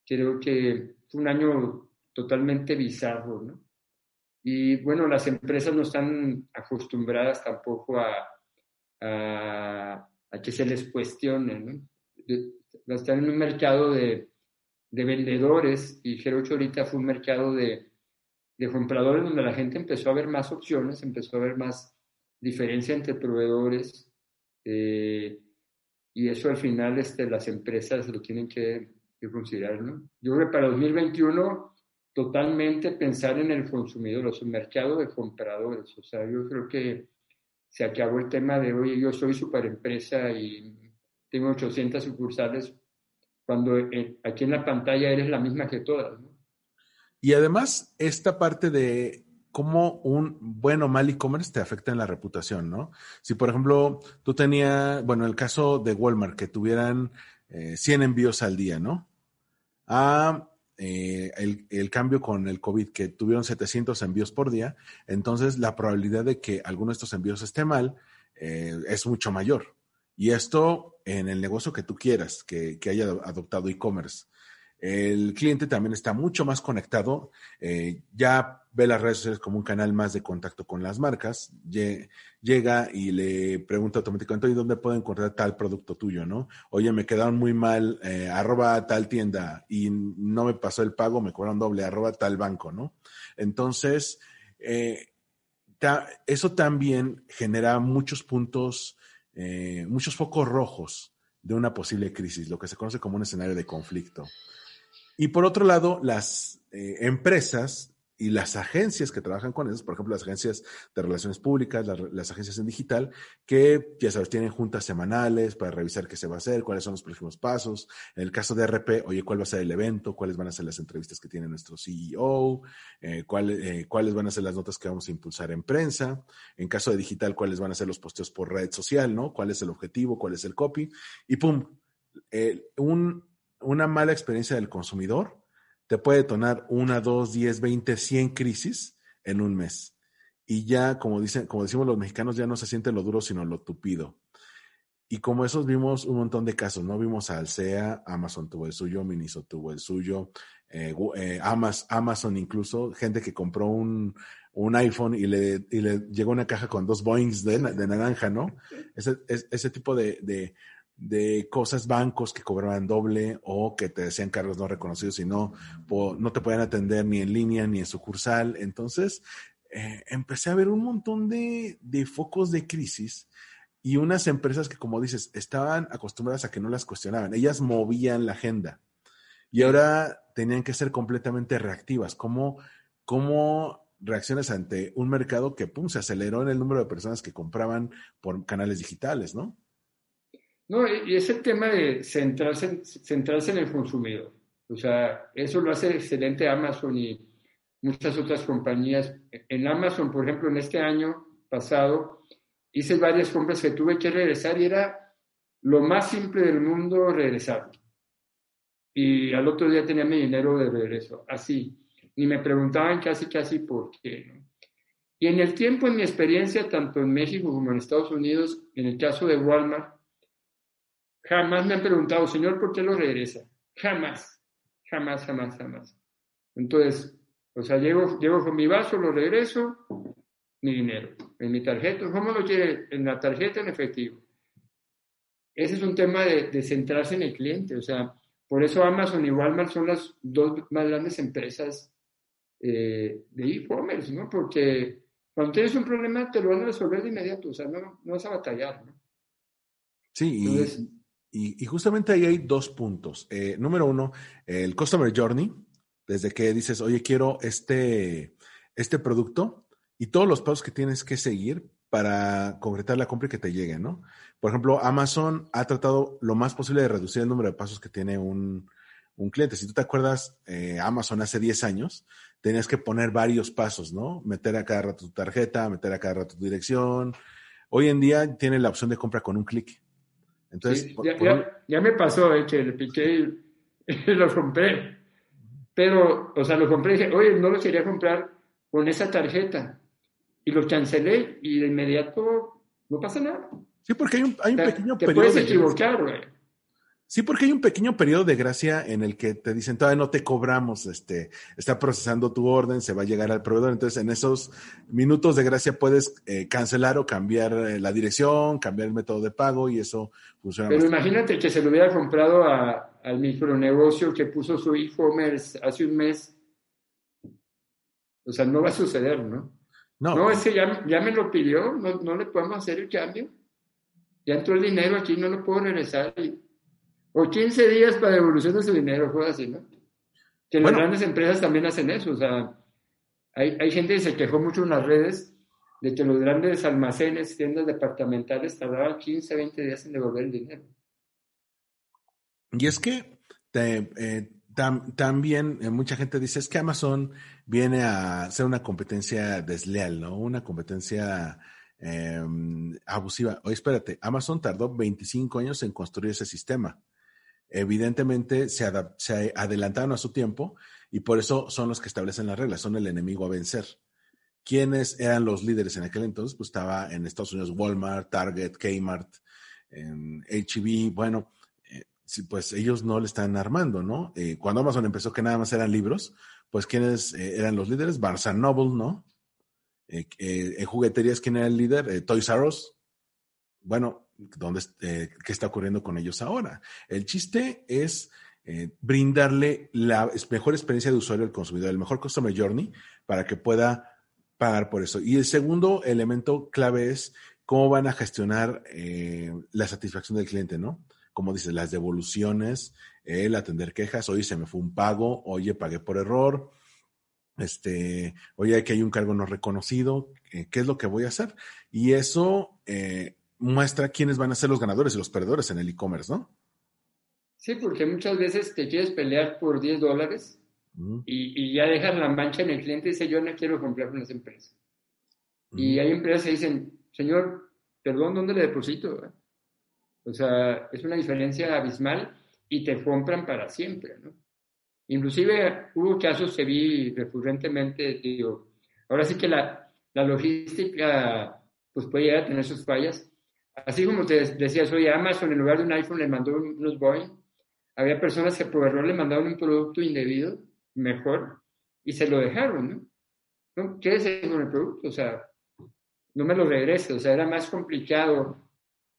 Creo que fue un año totalmente bizarro, ¿no? Y bueno, las empresas no están acostumbradas tampoco a, a, a que se les cuestione, ¿no? Están en un mercado de, de vendedores y creo que ahorita fue un mercado de, de compradores donde la gente empezó a ver más opciones, empezó a ver más diferencia entre proveedores, eh, y eso al final este, las empresas lo tienen que, que, considerar. ¿no? Yo creo que para 2021 totalmente pensar en el consumidor, o mercado de compradores. O sea, yo creo que se acabó el tema de, oye, yo soy super empresa y tengo 800 sucursales, cuando aquí en la pantalla eres la misma que todas. ¿no? Y además, esta parte de cómo un buen o mal e-commerce te afecta en la reputación, ¿no? Si, por ejemplo, tú tenías, bueno, el caso de Walmart, que tuvieran eh, 100 envíos al día, ¿no? A eh, el, el, cambio con el COVID, que tuvieron 700 envíos por día, entonces la probabilidad de que alguno de estos envíos esté mal eh, es mucho mayor. Y esto en el negocio que tú quieras, que, que haya adoptado e-commerce. El cliente también está mucho más conectado, eh, ya ve las redes sociales como un canal más de contacto con las marcas, llega y le pregunta automáticamente, ¿dónde puedo encontrar tal producto tuyo? ¿no? Oye, me quedaron muy mal, eh, arroba tal tienda y no me pasó el pago, me cobraron doble, arroba tal banco, ¿no? Entonces, eh, eso también genera muchos puntos, eh, muchos focos rojos de una posible crisis, lo que se conoce como un escenario de conflicto. Y por otro lado, las eh, empresas y las agencias que trabajan con eso, por ejemplo, las agencias de relaciones públicas, las, agencias en digital, que ya sabes, tienen juntas semanales para revisar qué se va a hacer, cuáles son los próximos pasos. En el caso de RP, oye, cuál va a ser el evento, cuáles van a ser las entrevistas que tiene nuestro CEO, eh, eh, cuáles van a ser las notas que vamos a impulsar en prensa. En caso de digital, cuáles van a ser los posteos por red social, ¿no? ¿Cuál es el objetivo? ¿Cuál es el copy? Y pum, eh, un, una mala experiencia del consumidor te puede detonar una, dos, diez, veinte, cien crisis en un mes. Y ya, como dicen, como decimos los mexicanos, ya no se siente lo duro, sino lo tupido. Y como esos vimos un montón de casos, ¿no? Vimos a Alsea, Amazon tuvo el suyo, Miniso tuvo el suyo, eh, eh, Amazon incluso, gente que compró un, un iPhone y le, y le, llegó una caja con dos Boeings de, de naranja, ¿no? Ese, ese tipo de, de, de cosas, bancos que cobraban doble o que te decían cargos no reconocidos y no, te podían atender ni en línea ni en sucursal. Entonces, eh, empecé a ver un montón de, de, focos de crisis y unas empresas que, como dices, estaban acostumbradas a que no las cuestionaban. Ellas movían la agenda y ahora tenían que ser completamente reactivas. ¿Cómo, cómo reacciones ante un mercado que, pum, se aceleró en el número de personas que compraban por canales digitales, ¿no? No, y ese tema de centrarse, centrarse en el consumidor. O sea, eso lo hace excelente Amazon y muchas otras compañías. En Amazon, por ejemplo, en este año pasado, hice varias compras que tuve que regresar y era lo más simple del mundo regresar. Y al otro día tenía mi dinero de regreso, así. Ni me preguntaban casi, casi por qué. Y en el tiempo, en mi experiencia, tanto en México como en Estados Unidos, en el caso de Walmart, Jamás me han preguntado, Señor, ¿por qué lo regresa? Jamás, jamás, jamás, jamás. Entonces, o sea, llego, llego con mi vaso, lo regreso, mi dinero, en mi tarjeta. ¿Cómo lo quiere? En la tarjeta, en efectivo. Ese es un tema de, de centrarse en el cliente. O sea, por eso Amazon y Walmart son las dos más grandes empresas eh, de e-commerce, ¿no? Porque cuando tienes un problema te lo van a resolver de inmediato, o sea, no, no vas a batallar, ¿no? Sí, Entonces, y y, y, justamente ahí hay dos puntos. Eh, número uno, el Customer Journey, desde que dices, oye, quiero este, este producto y todos los pasos que tienes que seguir para concretar la compra y que te llegue, ¿no? Por ejemplo, Amazon ha tratado lo más posible de reducir el número de pasos que tiene un, un cliente. Si tú te acuerdas, eh, Amazon hace 10 años, tenías que poner varios pasos, ¿no? Meter a cada rato tu tarjeta, meter a cada rato tu dirección. Hoy en día tiene la opción de compra con un clic. Entonces, sí, ya, por... ya, ya, me pasó eh, que le piqué y lo compré. Pero, o sea, lo compré y dije, oye, no lo quería comprar con esa tarjeta. Y lo cancelé y de inmediato no pasa nada. Sí, porque hay un, hay un o sea, pequeño te periodo. puedes equivocar, güey. Sí, porque hay un pequeño periodo de gracia en el que te dicen, todavía no te cobramos, este, está procesando tu orden, se va a llegar al proveedor. Entonces, en esos minutos de gracia puedes eh, cancelar o cambiar eh, la dirección, cambiar el método de pago y eso funciona. Pero bastante. imagínate que se lo hubiera comprado a, al micronegocio que puso su e-commerce hace un mes. O sea, no va a suceder, ¿no? No, No, es que ya, ya me lo pidió, no, no le podemos hacer el cambio. Ya entró el dinero aquí, no lo puedo regresar. Y, o 15 días para devolución de su dinero, fue así, ¿no? Que Bueno. las grandes empresas también hacen eso, o sea, hay, hay gente que se quejó mucho en las redes de que los grandes almacenes, tiendas departamentales tardaban 15, 20 días en devolver el dinero. Y es que te, eh, también eh, mucha gente dice es que Amazon viene a ser una competencia desleal, ¿no? Una competencia em, abusiva. Oye, espérate, Amazon tardó 25 años en construir ese sistema. Evidentemente se, adelantaron a su tiempo y por eso son los que establecen las reglas, son el enemigo a vencer. ¿Quiénes eran los líderes en aquel entonces? Pues estaba en Estados Unidos Walmart, Target, Kmart, en HB, bueno, pues ellos no le están armando, ¿no? Eh, cuando Amazon empezó que nada más eran libros, pues ¿quiénes eh, eran los líderes? Barnes Noble, ¿no? Eh, en jugueterías, ¿quién era el líder? Toys R Us. Bueno, ¿dónde, ¿qué está ocurriendo con ellos ahora? El chiste es brindarle la mejor experiencia de usuario al consumidor, el mejor customer journey para que pueda pagar por eso. Y el segundo elemento clave es cómo van a gestionar la satisfacción del cliente, ¿no? como dices, las devoluciones, el atender quejas, oye, se me fue un pago, oye, pagué por error, este, oye, aquí hay un cargo no reconocido, eh, ¿qué es lo que voy a hacer? Y eso eh, muestra quiénes van a ser los ganadores y los perdedores en el e-commerce, ¿no? Sí, porque muchas veces te quieres pelear por 10 dólares y, ya dejas la mancha en el cliente y dice, yo no quiero comprar con esa empresa. Y hay empresas que dicen, señor, perdón, ¿dónde le deposito? O sea, es una diferencia abismal y te compran para siempre, ¿no? Inclusive hubo casos que vi recurrentemente, digo, ahora sí que la, la logística pues puede llegar a tener sus fallas. Así como te decías, oye, Amazon en lugar de un iPhone le mandó unos Boeing, había personas que por error le mandaron un producto indebido, mejor, y se lo dejaron, ¿no? ¿No? Quédese con el producto, o sea, no me lo regrese, o sea, era más complicado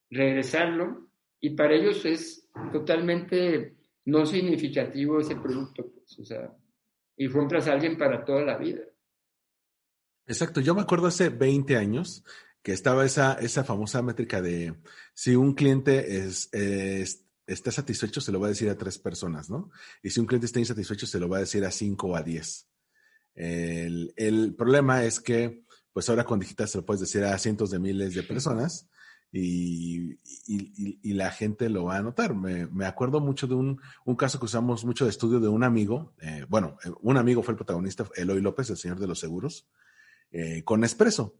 regresarlo y para ellos es totalmente no significativo ese producto, pues, o sea, y compras a alguien para toda la vida. Exacto, yo me acuerdo hace 20 años que estaba esa, esa famosa métrica de si un cliente es, está satisfecho, se lo va a decir a tres personas, ¿no? Y si un cliente está insatisfecho, se lo va a decir a cinco o a diez. El, el problema es que, pues ahora con digital se lo puedes decir a cientos de miles de personas y, y, la gente lo va a notar. Me, me acuerdo mucho de un, un, caso que usamos mucho de estudio de un amigo, eh, bueno, eh, un amigo fue el protagonista, Eloy López, el señor de los seguros, eh, con Espresso,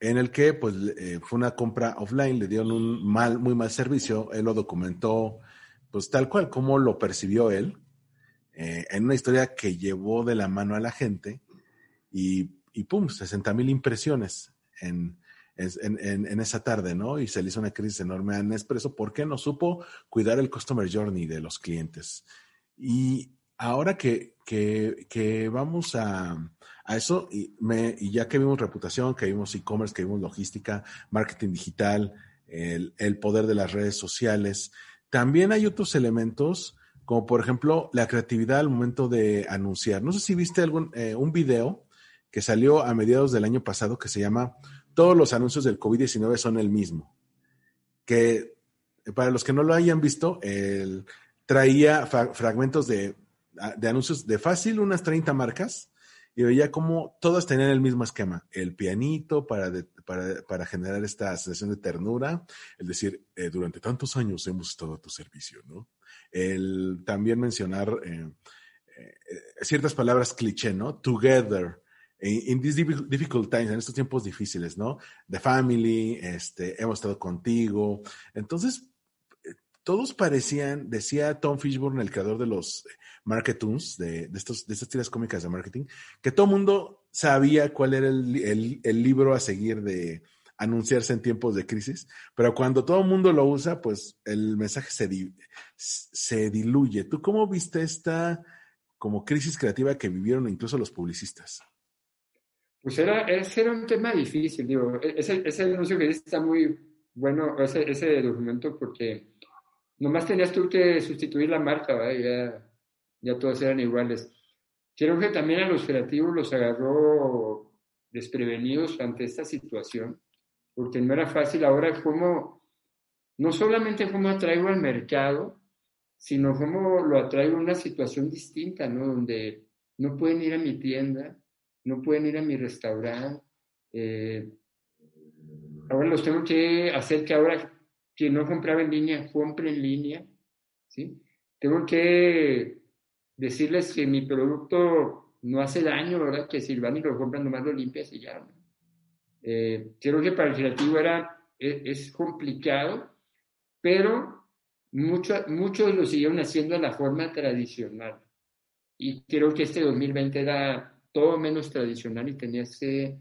en el que pues fue una compra offline, le dieron un mal, muy mal servicio, él lo documentó pues tal cual como lo percibió él, en una historia que llevó de la mano a la gente y, y pum, 60 mil impresiones en, en, esa tarde, ¿no? Y se le hizo una crisis enorme a Nespresso porque no supo cuidar el customer journey de los clientes. Y ahora que, que, vamos a, a eso, y, me, y, ya que vimos reputación, que vimos e-commerce, que vimos logística, marketing digital, el, poder de las redes sociales, también hay otros elementos, como por ejemplo la creatividad al momento de anunciar. No sé si viste algún, eh, un video que salió a mediados del año pasado que se llama todos los anuncios del COVID-19 son el mismo. Que para los que no lo hayan visto, traía fragmentos de, anuncios de fácil, unas 30 marcas, y veía como todas tenían el mismo esquema. El pianito para, para, generar esta sensación de ternura, el decir, eh, durante tantos años hemos estado a tu servicio, ¿no? El también mencionar eh, eh, ciertas palabras cliché, ¿no? Together, in these difficult times, en estos tiempos difíciles, ¿no? The family, este, hemos estado contigo. Entonces, todos parecían, decía Tom Fishburne, el creador de los Marketoons, de, estos, de estas tiras cómicas de marketing, que todo el mundo sabía cuál era el, el, libro a seguir de anunciarse en tiempos de crisis, pero cuando todo el mundo lo usa, pues el mensaje se, se diluye. ¿Tú cómo viste esta como crisis creativa que vivieron incluso los publicistas? Pues era, ese era un tema difícil, digo, e, ese, ese anuncio que está muy bueno, ese, ese documento, porque nomás tenías tú que sustituir la marca, ya, ya todas eran iguales. Creo que también a los creativos los agarró desprevenidos ante esta situación, porque no era fácil ahora cómo, no solamente cómo atraigo al mercado, sino cómo lo atraigo a una situación distinta, ¿no? Donde no pueden ir a mi tienda, no pueden ir a mi restaurante. Eh, ahora los tengo que hacer que ahora quien no compraba en línea, compre en línea. ¿sí? Tengo que decirles que mi producto no hace daño, ¿verdad? Que si van y lo compran, nomás lo limpias y ya. Eh, creo que para el creativo era, e, es, complicado, pero muchos lo siguieron haciendo de la forma tradicional. Y creo que este 2020 era todo menos tradicional y tenía que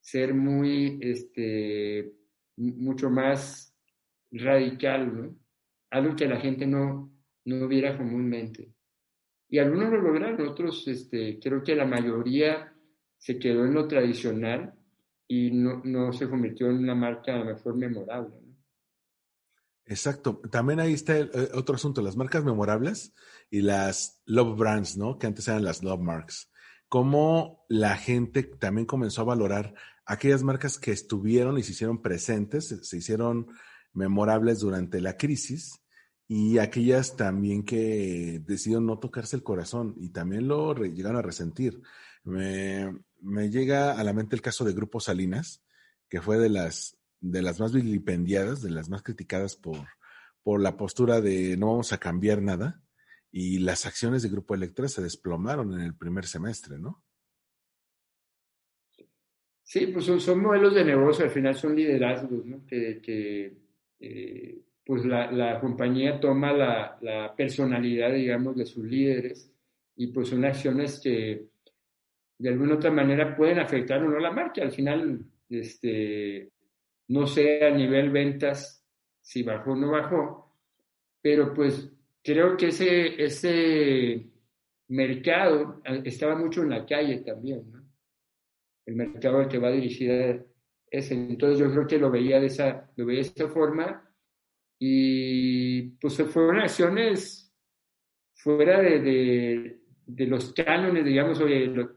ser muy, este, mucho más radical, ¿no? Algo que la gente no, no viera comúnmente. Y algunos lo lograron, otros, este, creo que la mayoría se quedó en lo tradicional y no, no se convirtió en una marca a lo mejor memorable. Exacto. También ahí está eh, otro asunto, las marcas memorables y las love brands, ¿no? Que antes eran las love marks. Cómo la gente también comenzó a valorar aquellas marcas que estuvieron y se hicieron presentes, se hicieron memorables durante la crisis y aquellas también que decidieron no tocarse el corazón y también lo llegaron a resentir. Me, llega a la mente el caso de Grupo Salinas, que fue de las, de las más vilipendiadas, de las más criticadas por, por la postura de no vamos a cambiar nada y las acciones de Grupo Electra se desplomaron en el primer semestre, ¿no? Sí, pues son, son modelos de negocio, al final son liderazgos, ¿no? Que eh, pues la, la, compañía toma la, la, personalidad, digamos, de sus líderes y pues son acciones que de alguna otra manera pueden afectar o no la marca. Al final, este, no sé a nivel ventas si bajó o no bajó, pero pues creo que ese, ese mercado estaba mucho en la calle también, ¿no? El mercado al que va dirigida ese. Entonces yo creo que lo veía de esa, lo veía de esa forma y pues fueron acciones fuera de, de, los cánones, digamos, oye, lo,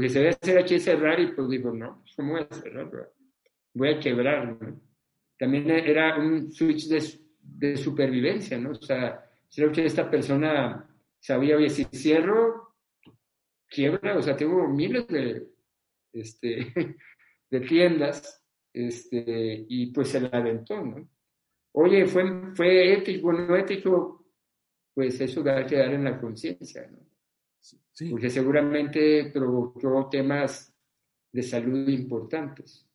que se debe hacer aquí es cerrar y pues digo, no, pues, ¿cómo voy a cerrar? Voy a quebrar, También era un switch de, de supervivencia, ¿no? O sea, creo que esta persona sabía, oye, si cierro, quiebra, o sea, tengo miles de, este, de tiendas, este, y pues se la aventó, ¿no? Oye, fue, fue ético, no ético, pues eso va a quedar en la conciencia, ¿no? Sí. Porque seguramente provocó temas de salud importantes.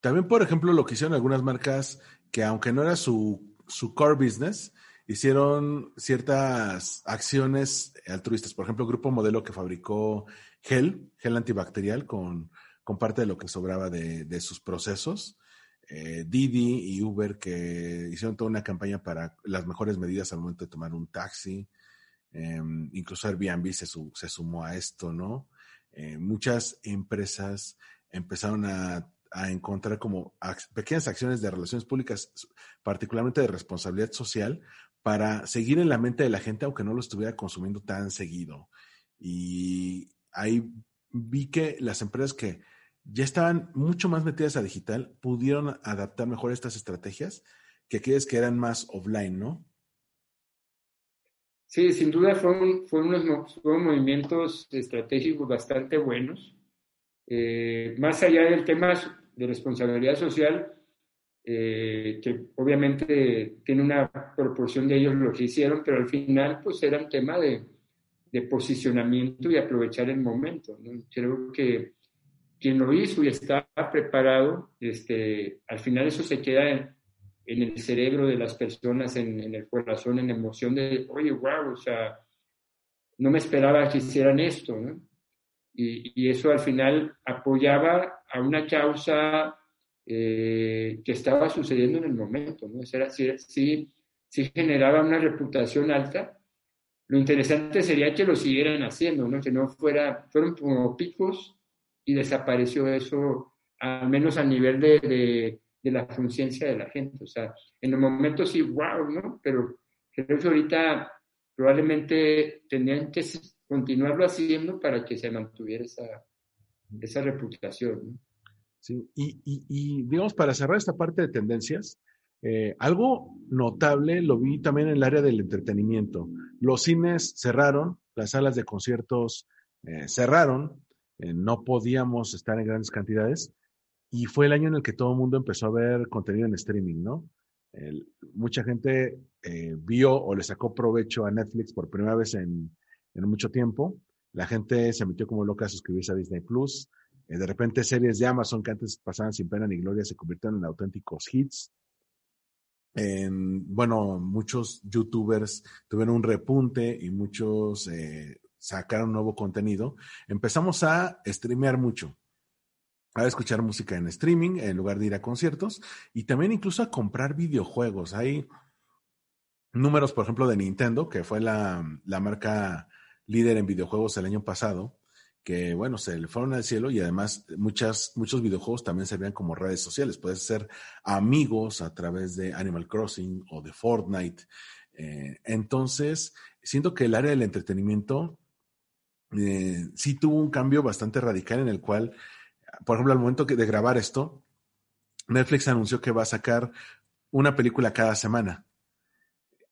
También, por ejemplo, lo que hicieron algunas marcas que aunque no era su, su core business, hicieron ciertas acciones altruistas. Por ejemplo, Grupo Modelo que fabricó gel, gel antibacterial con, con parte de lo que sobraba de, de sus procesos. Eh, Didi y Uber que hicieron toda una campaña para las mejores medidas al momento de tomar un taxi. Em, incluso Airbnb se, se, sumó a esto, ¿no? Eh, muchas empresas empezaron a, a encontrar como pequeñas acciones de relaciones públicas, particularmente de responsabilidad social, para seguir en la mente de la gente, aunque no lo estuviera consumiendo tan seguido. Y ahí vi que las empresas que ya estaban mucho más metidas a digital, pudieron adaptar mejor estas estrategias que aquellas que eran más offline, ¿no? Sí, sin duda fueron, unos, movimientos estratégicos bastante buenos. Eh, más allá del tema de responsabilidad social, eh, que obviamente tiene una proporción de ellos lo que hicieron, pero al final pues era un tema de, de posicionamiento y aprovechar el momento. ¿no? Creo que quien lo hizo y está preparado, este, al final eso se queda en, el cerebro de las personas, en, el corazón, en la emoción de, oye, wow, o sea, no me esperaba que hicieran esto, ¿no? Y, eso al final apoyaba a una causa eh, que estaba sucediendo en el momento, ¿no? Era, sí, sí, sí generaba una reputación alta. Lo interesante sería que lo siguieran haciendo, ¿no? Que no fuera, fueron como picos y desapareció eso, al menos a nivel de, de, la conciencia de la gente. O sea, en el momento sí, wow, ¿no? Pero creo que ahorita probablemente tendrían que continuarlo haciendo para que se mantuviera esa, esa reputación. ¿no? Sí, y, y, y, digamos, para cerrar esta parte de tendencias, eh, algo notable lo vi también en el área del entretenimiento. Los cines cerraron, las salas de conciertos eh, cerraron, eh, no podíamos estar en grandes cantidades y fue el año en el que todo el mundo empezó a ver contenido en streaming, ¿no? Mucha gente eh, vio o le sacó provecho a Netflix por primera vez en, en mucho tiempo. La gente se metió como loca a suscribirse a Disney Plus. Eh, de repente series de Amazon que antes pasaban sin pena ni gloria se convirtieron en auténticos hits. En, bueno, muchos youtubers tuvieron un repunte y muchos sacaron nuevo contenido. Empezamos a streamear mucho, a escuchar música en streaming en lugar de ir a conciertos y también incluso a comprar videojuegos. Hay números, por ejemplo, de Nintendo, que fue la, la marca líder en videojuegos el año pasado, que bueno, se le fueron al cielo y además muchos videojuegos también servían como redes sociales. Puedes ser amigos a través de Animal Crossing o de Fortnite. Eh, entonces, siento que el área del entretenimiento eh, sí tuvo un cambio bastante radical en el cual, por ejemplo, al momento que- de grabar esto, Netflix anunció que va a sacar una película cada semana.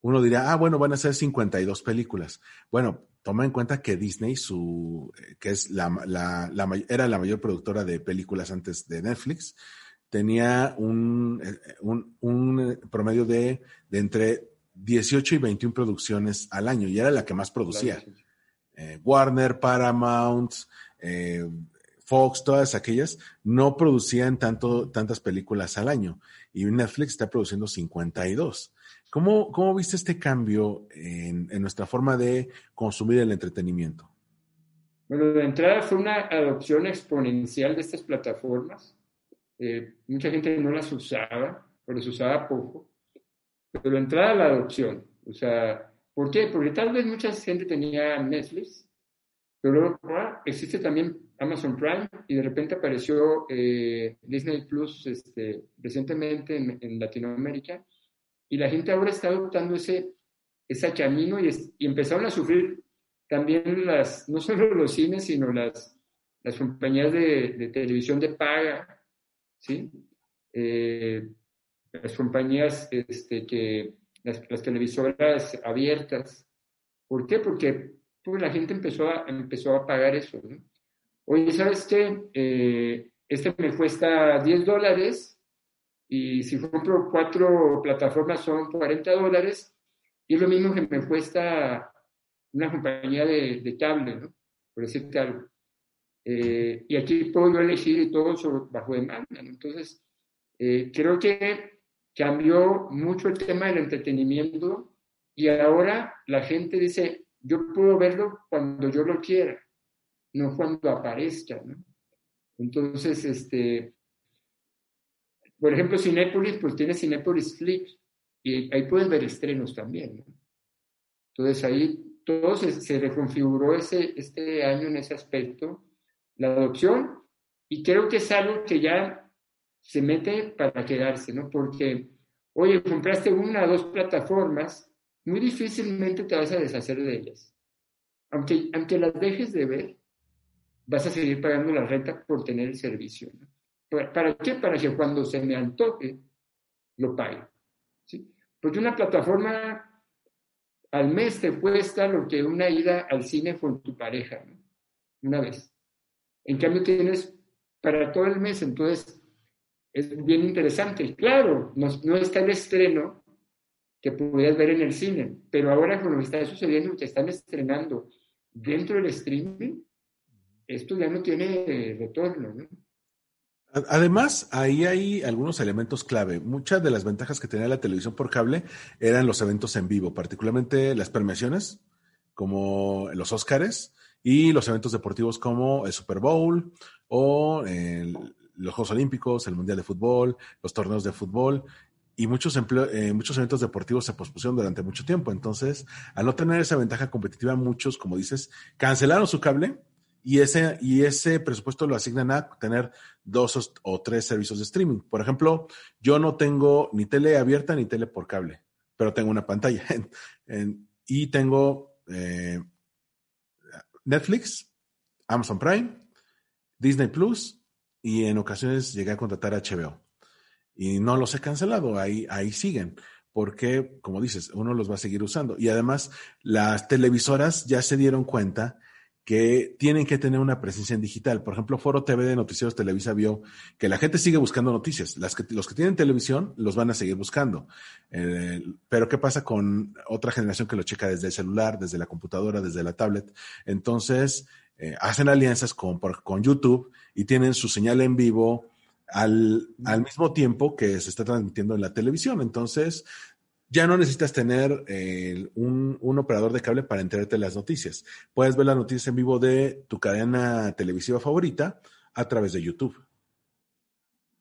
Uno dirá, ah, bueno, van a ser 52 películas. Bueno, toma en cuenta que Disney, su, eh, que es la, la- la era la mayor productora de películas antes de Netflix, tenía un, eh, un, un, eh, promedio de, de entre 18 y 21 producciones al año y era la que más producía. Claro. Eh, Warner, Paramount, eh, Fox, todas aquellas, no producían tanto, tantas películas al año y Netflix está produciendo 52. ¿Cómo, cómo viste este cambio en, en nuestra forma de consumir el entretenimiento? Bueno, de entrada fue una adopción exponencial de estas plataformas. Eh, mucha gente no las usaba, o las usaba poco. Pero de entrada la adopción. O sea, ¿por qué? Porque tal vez mucha gente tenía Netflix, pero luego ah, existe también Amazon Prime y de repente apareció eh, Disney Plus este, recientemente en, en Latinoamérica y la gente ahora está adoptando ese, ese camino y, es- y empezaron a sufrir también las, no solo los cines, sino las, las compañías de, de televisión de paga, ¿sí? Eh, las compañías este, que, las, las televisoras abiertas. ¿Por qué? Porque pues, la gente empezó a, empezó a pagar eso, ¿no? Oye, ¿sabes qué? Eh, este me cuesta 10 dólares y si compro cuatro plataformas son 40 dólares y es lo mismo que me cuesta una compañía de, de cable, ¿no? Por decirte algo. Eh, y aquí puedo yo elegir y todo sobre- bajo demanda, ¿no? Entonces, eh, creo que cambió mucho el tema del entretenimiento y ahora la gente dice, yo puedo verlo cuando yo lo quiera, no cuando aparezca. Entonces, este, por ejemplo, Cinépolis, pues tiene Cinépolis Flix y ahí pueden ver estrenos también. Entonces ahí todo se, se reconfiguró ese, este año en ese aspecto, la adopción, y creo que es algo que ya se mete para quedarse, ¿no? Porque, oye, compraste una o dos plataformas, muy difícilmente te vas a deshacer de ellas. Aunque, aunque las dejes de ver, vas a seguir pagando la renta por tener el servicio, ¿no? ¿Para, qué? Para que cuando se me antoje, lo pague, ¿sí? Porque una plataforma al mes te cuesta lo que una ida al cine con tu pareja, ¿no? Una vez. En cambio tienes para todo el mes, entonces es bien interesante. Claro, no, no está el estreno que podías ver en el cine, pero ahora con lo que está sucediendo, que están estrenando dentro del streaming, esto ya no tiene retorno, ¿no? Además, ahí hay algunos elementos clave. Muchas de las ventajas que tenía la televisión por cable eran los eventos en vivo, particularmente las premiaciones, como los Óscares, y los eventos deportivos como el Super Bowl o el- los Juegos Olímpicos, el Mundial de Fútbol, los torneos de fútbol. Y muchos, eh, muchos eventos deportivos se pospusieron durante mucho tiempo. Entonces, al no tener esa ventaja competitiva, muchos, como dices, cancelaron su cable y ese, y ese presupuesto lo asignan a tener dos o, tres servicios de streaming. Por ejemplo, yo no tengo ni tele abierta ni tele por cable, pero tengo una pantalla. Y tengo eh, Netflix, Amazon Prime, Disney Plus y en ocasiones llegué a contratar HBO. Y no los he cancelado, ahí, ahí siguen, porque, como dices, uno los va a seguir usando. Y además, las televisoras ya se dieron cuenta que tienen que tener una presencia en digital. Por ejemplo, Foro TV de Noticieros Televisa vio que la gente sigue buscando noticias. Las que, los que tienen televisión los van a seguir buscando. Eh, pero ¿qué pasa con otra generación que lo checa desde el celular, desde la computadora, desde la tablet? Entonces, eh, hacen alianzas con, con YouTube y tienen su señal en vivo al, al mismo tiempo que se está transmitiendo en la televisión. Entonces, ya no necesitas tener eh, un, operador de cable para enterarte de las noticias. Puedes ver las noticias en vivo de tu cadena televisiva favorita a través de YouTube.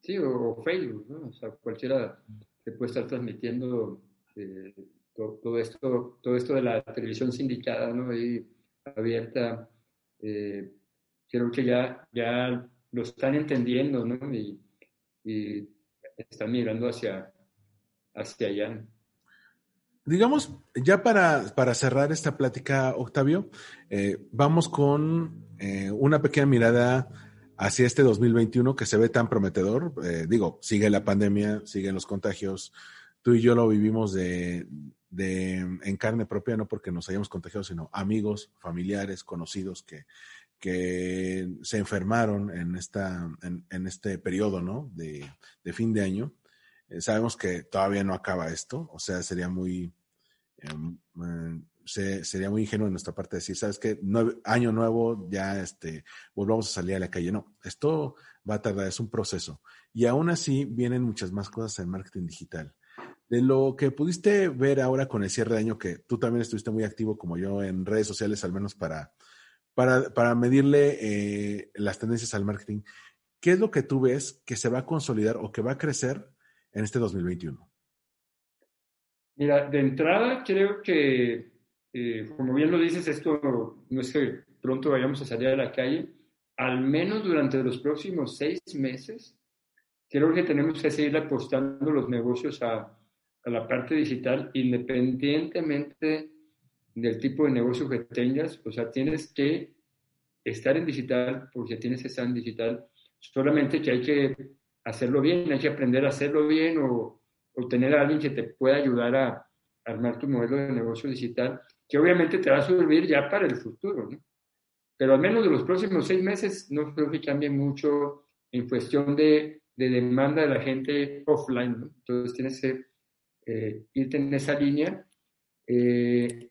Sí, o, Facebook, ¿no? O sea, cualquiera te puede estar transmitiendo eh, todo, esto, todo esto de la televisión sindicada, ¿no? Y abierta. Eh, creo que ya, ya lo están entendiendo, ¿no? Y, están mirando hacia, hacia allá digamos, ya para, para, cerrar esta plática, Octavio, eh, vamos con eh, una pequeña mirada hacia este 2021 que se ve tan prometedor. Eh, digo, sigue la pandemia, siguen los contagios. Tú y yo lo vivimos de, de, en carne propia, no porque nos hayamos contagiado, sino amigos, familiares, conocidos que, que se enfermaron en, esta, en, este periodo ¿no? de, de fin de año. Eh, sabemos que todavía no acaba esto, o sea, sería muy, em, eh, sería muy ingenuo de nuestra parte decir, sabes que año nuevo, ya este, volvamos a salir a la calle. No, esto va a tardar, es un proceso. Y aún así vienen muchas más cosas en marketing digital. De lo que pudiste ver ahora con el cierre de año, que tú también estuviste muy activo como yo en redes sociales, al menos para, para, para medirle eh, las tendencias al marketing, ¿qué es lo que tú ves que se va a consolidar o que va a crecer en este 2021? Mira, de entrada creo que, eh, como bien lo dices, esto no es que pronto vayamos a salir a la calle, al menos durante los próximos seis meses, creo que tenemos que seguir apostando los negocios a, a la parte digital, independientemente del tipo de negocio que tengas, o sea, tienes que estar en digital porque tienes que estar en digital, solamente que hay que hacerlo bien, hay que aprender a hacerlo bien o, tener a alguien que te pueda ayudar a, armar tu modelo de negocio digital, que obviamente te va a servir ya para el futuro, ¿no? Pero al menos de los próximos seis meses no creo que cambie mucho en cuestión de, demanda de la gente offline, ¿no? Entonces tienes que eh, irte en esa línea. Eh,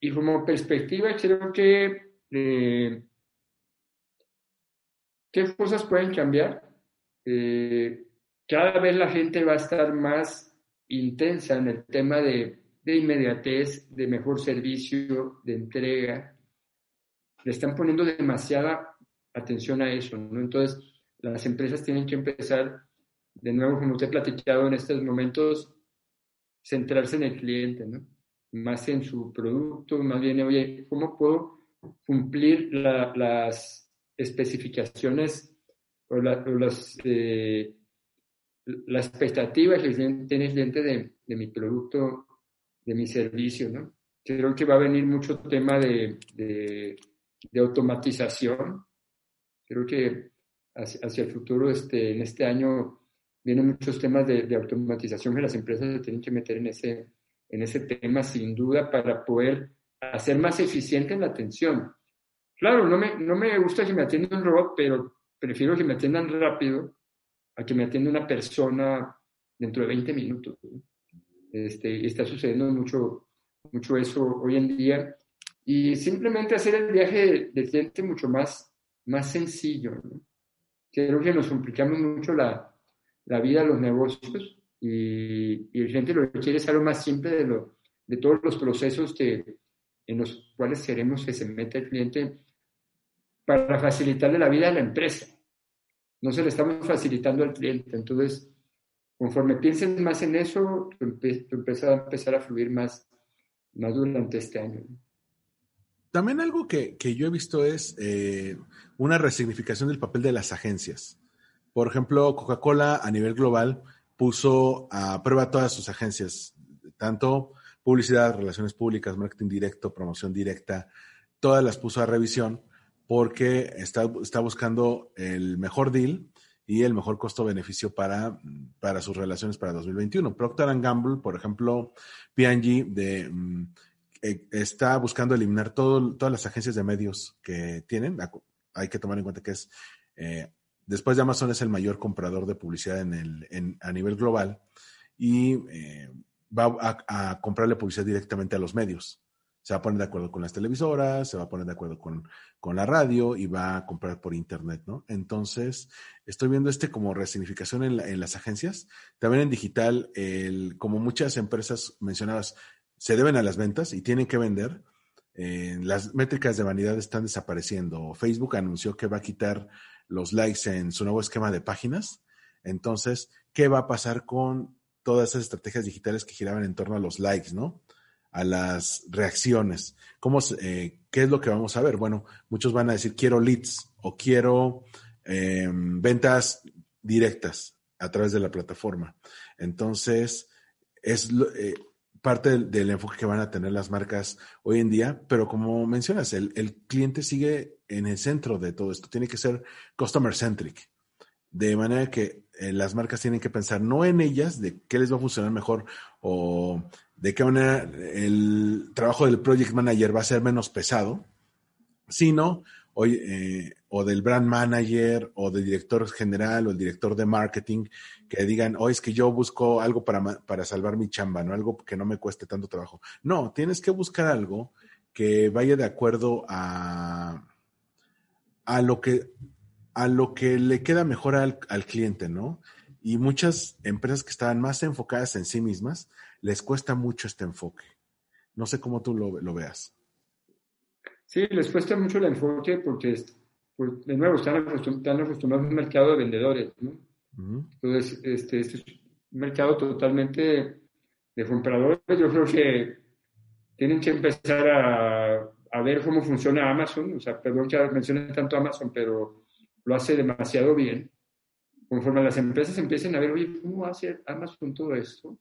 y como perspectiva, creo que eh, ¿qué cosas pueden cambiar? Eh, cada vez la gente va a estar más intensa en el tema de, inmediatez, de mejor servicio, de entrega. Le están poniendo demasiada atención a eso, ¿no? Entonces, las empresas tienen que empezar, de nuevo, como usted ha platicado en estos momentos, centrarse en el cliente, ¿no? Más en su producto, más bien, oye, ¿cómo puedo cumplir las especificaciones o, las, eh, la expectativa que tiene el cliente de, de, mi producto, de mi servicio, ¿no? Creo que va a venir mucho tema de, de, de automatización. Creo que hacia, el futuro, este, en este año, vienen muchos temas de, automatización que las empresas se tienen que meter en ese, en ese tema, sin duda, para poder hacer más eficiente la atención. Claro, no me, no me gusta que me atienda un robot, pero prefiero que me atiendan rápido a que me atienda una persona dentro de 20 minutos. Este, está sucediendo mucho, mucho eso hoy en día. Y simplemente hacer el viaje del cliente mucho más, más sencillo. Creo que nos complicamos mucho la, la vida, los negocios, y, el cliente lo que quiere es algo más simple de, lo, de todos los procesos que, en los cuales queremos que se meta el cliente para facilitarle la vida a la empresa no se le estamos facilitando al cliente. Entonces, conforme pienses más en eso, tú, empiezas a empezar a fluir más, más durante este año. También algo que, yo he visto es eh, una resignificación del papel de las agencias. Por ejemplo, Coca-Cola a nivel global puso a prueba todas sus agencias, tanto publicidad, relaciones públicas, marketing directo, promoción directa, todas las puso a revisión porque está, está buscando el mejor deal y el mejor costo-beneficio para, para sus relaciones para 2021. Procter Gamble, por ejemplo, P&G de, mm, eh, está buscando eliminar todo, todas las agencias de medios que tienen. Hay que tomar en cuenta que es, eh, después de Amazon es el mayor comprador de publicidad en el, a nivel global y eh, va a, a, comprarle publicidad directamente a los medios. Se va a poner de acuerdo con las televisoras, se va a poner de acuerdo con, con la radio y va a comprar por internet, ¿no? Entonces, estoy viendo este como resignificación en, la, en las agencias. También en digital, el, como muchas empresas mencionadas, se deben a las ventas y tienen que vender. Eh, las métricas de vanidad están desapareciendo. Facebook anunció que va a quitar los likes en su nuevo esquema de páginas. Entonces, ¿qué va a pasar con todas esas estrategias digitales que giraban en torno a los likes, ¿no? A las reacciones. ¿Cómo, eh, ¿Qué es lo que vamos a ver? Bueno, muchos van a decir, quiero leads o quiero eh, ventas directas a través de la plataforma. Entonces, es eh, parte del, enfoque que van a tener las marcas hoy en día, pero como mencionas, el, el cliente sigue en el centro de todo esto, tiene que ser customer centric, de manera que eh, las marcas tienen que pensar no en ellas, de qué les va a funcionar mejor o de qué manera el trabajo del project manager va a ser menos pesado, sino hoy, eh, o del brand manager o del director general o el director de marketing que digan, oh, es que yo busco algo para, para salvar mi chamba, ¿no? Algo que no me cueste tanto trabajo. No, tienes que buscar algo que vaya de acuerdo a, a lo que a lo que le queda mejor al, al, cliente, ¿no? Y muchas empresas que estaban más enfocadas en sí mismas, les cuesta mucho este enfoque. No sé cómo tú lo, lo veas. Sí, les cuesta mucho el enfoque porque, pues, de nuevo, están acostumbrados, a un mercado de vendedores, ¿no? Uh -huh. Entonces, este, este, es un mercado totalmente de compradores. Yo creo que tienen que empezar a, a ver cómo funciona Amazon. O sea, perdón que mencione tanto Amazon, pero lo hace demasiado bien. Conforme las empresas empiecen a ver, oye, ¿cómo hace Amazon todo esto?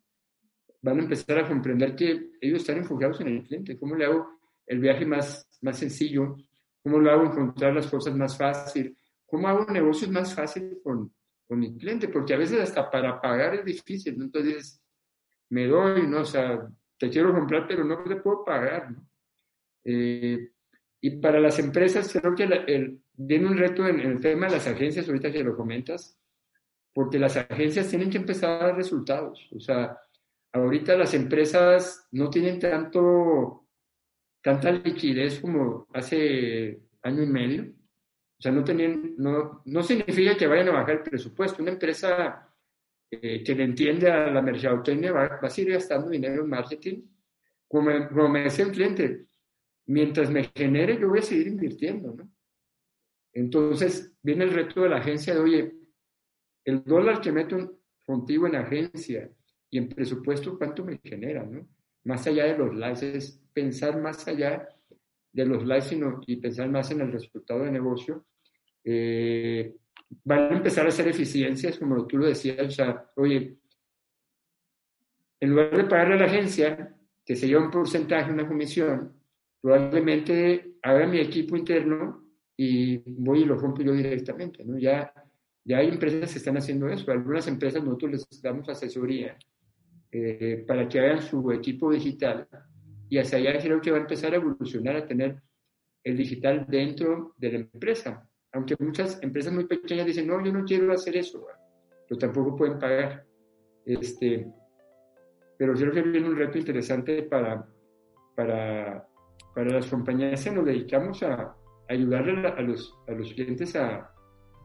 Van a empezar a comprender que ellos están enfocados en el cliente. ¿Cómo le hago el viaje más, más sencillo? ¿Cómo lo hago encontrar las cosas más fácil? ¿Cómo hago negocios más fácil con, con mi cliente? Porque a veces hasta para pagar es difícil, ¿no? Entonces, me doy, ¿no? O sea, te quiero comprar, pero no te puedo pagar, ¿no? Eh, y para las empresas, creo que el, el, viene un reto en, en, el tema de las agencias, ahorita que lo comentas, porque las agencias tienen que empezar a dar resultados. O sea, ahorita las empresas no tienen tanto, tanta liquidez como hace año y medio. O sea, no, tenían, no, no significa que vayan a bajar el presupuesto. Una empresa eh, que le entiende a la mercadotecnia va, va, a seguir gastando dinero en marketing. Como, como me decía el cliente, mientras me genere, yo voy a seguir invirtiendo, ¿no? Entonces, viene el reto de la agencia de, oye, el dólar que meto contigo en agencia y en presupuesto, ¿cuánto me genera, no? Más allá de los likes, es pensar más allá de los likes sino, y pensar más en el resultado de negocio. Eh, van a empezar a hacer eficiencias, como tú lo decías, o sea, oye, en lugar de pagarle a la agencia, que se lleva un porcentaje, una comisión, probablemente haga mi equipo interno y voy y lo rompo yo directamente, ¿no? Ya, ya hay empresas que están haciendo eso. Algunas empresas nosotros les damos asesoría eh, para que hagan su equipo digital y hacia allá creo que va a empezar a evolucionar a tener el digital dentro de la empresa. Aunque muchas empresas muy pequeñas dicen, no, yo no quiero hacer eso, pero tampoco pueden pagar. Este, pero creo que viene un reto interesante para, para, para las compañías que nos dedicamos a, ayudarle a los, a los clientes a,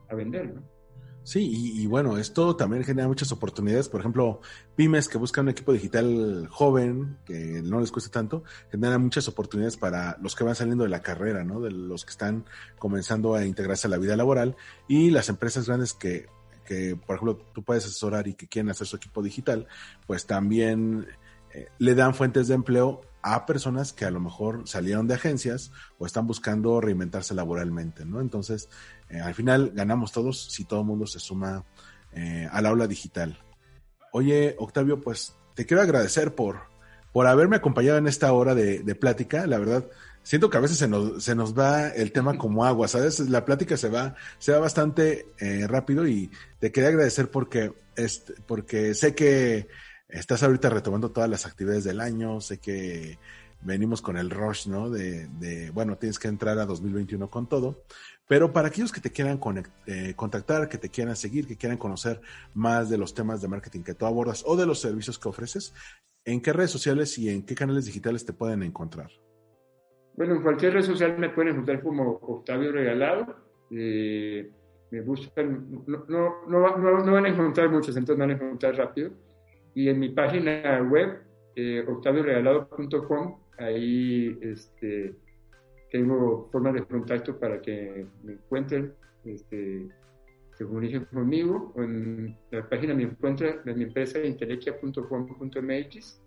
a vender, ¿no? Sí, y, y, bueno, esto también genera muchas oportunidades. Por ejemplo, pymes que buscan un equipo digital joven, que no les cueste tanto, generan muchas oportunidades para los que van saliendo de la carrera, ¿no? De los que están comenzando a integrarse a la vida laboral y las empresas grandes que, que por ejemplo, tú puedes asesorar y que quieren hacer su equipo digital, pues también eh, le dan fuentes de empleo a personas que a lo mejor salieron de agencias o están buscando reinventarse laboralmente, ¿no? Entonces, eh, al final ganamos todos si todo el mundo se suma eh, al aula digital. Oye, Octavio, pues te quiero agradecer por, por haberme acompañado en esta hora de, plática. La verdad, siento que a veces se nos, se nos va el tema como agua, ¿sabes? La plática se va, se va bastante eh, rápido y te quería agradecer porque, este, porque sé que estás ahorita retomando todas las actividades del año, sé que venimos con el rush, ¿no? De, de, bueno, tienes que entrar a 2021 con todo. Pero para aquellos que te quieran eh, contactar, que te quieran seguir, que quieran conocer más de los temas de marketing que tú abordas o de los servicios que ofreces, ¿en qué redes sociales y en qué canales digitales te pueden encontrar? Bueno, en cualquier red social me pueden encontrar como Octavio Regalado. Eh, me buscan, no, no, no, van a encontrar muchos, entonces van a encontrar rápido. Y en mi página web, eh, octavioregalado.com, ahí este, tengo formas de contacto para que me encuentren, este, se comuniquen conmigo. En la página me encuentra en mi empresa intelequia.com.mx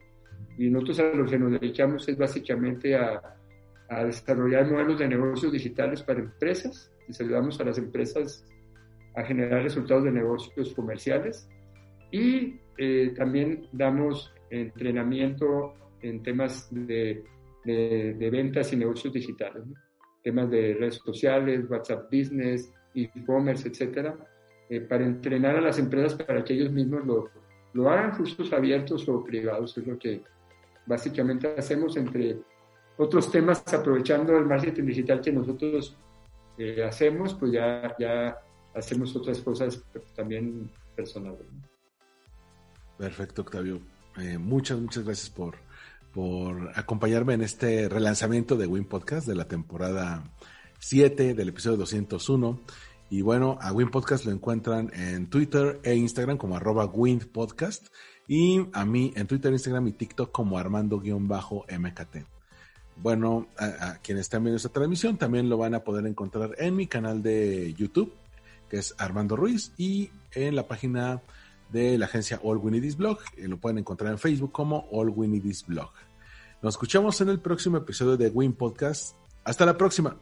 y nosotros a lo que nos dedicamos es básicamente a a desarrollar modelos de negocios digitales para empresas. Les ayudamos a las empresas a generar resultados de negocios comerciales y eh, también damos entrenamiento en temas de, de, ventas y negocios digitales, temas de redes sociales, WhatsApp Business, e-commerce, etcétera, eh, para entrenar a las empresas para que ellos mismos lo, lo hagan cursos abiertos o privados, es lo que básicamente hacemos entre otros temas, aprovechando el marketing digital que nosotros eh, hacemos, pues ya, ya hacemos otras cosas también personales. Perfecto, Octavio. Eh, muchas, muchas gracias por, por acompañarme en este relanzamiento de Win Podcast de la temporada 7 del episodio 201. Y bueno, a Win Podcast lo encuentran en Twitter e Instagram como arroba Win Podcast y a mí en Twitter, Instagram y TikTok como Armando-MKT. Bueno, a, quienes están viendo esta transmisión también lo van a poder encontrar en mi canal de YouTube, que es Armando Ruiz, y en la página de la agencia All We Need Is Blog. Y lo pueden encontrar en Facebook como All We Need Is Blog. Nos escuchamos en el próximo episodio de Win Podcast. Hasta la próxima.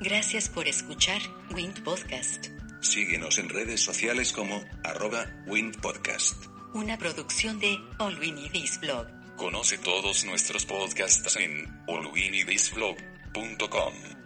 Gracias por escuchar Win Podcast. Síguenos en redes sociales como arroba windpodcast. Una producción de All We Need Is Blog. Conoce todos nuestros podcasts en allwinidisblog.com www.radiomaría.com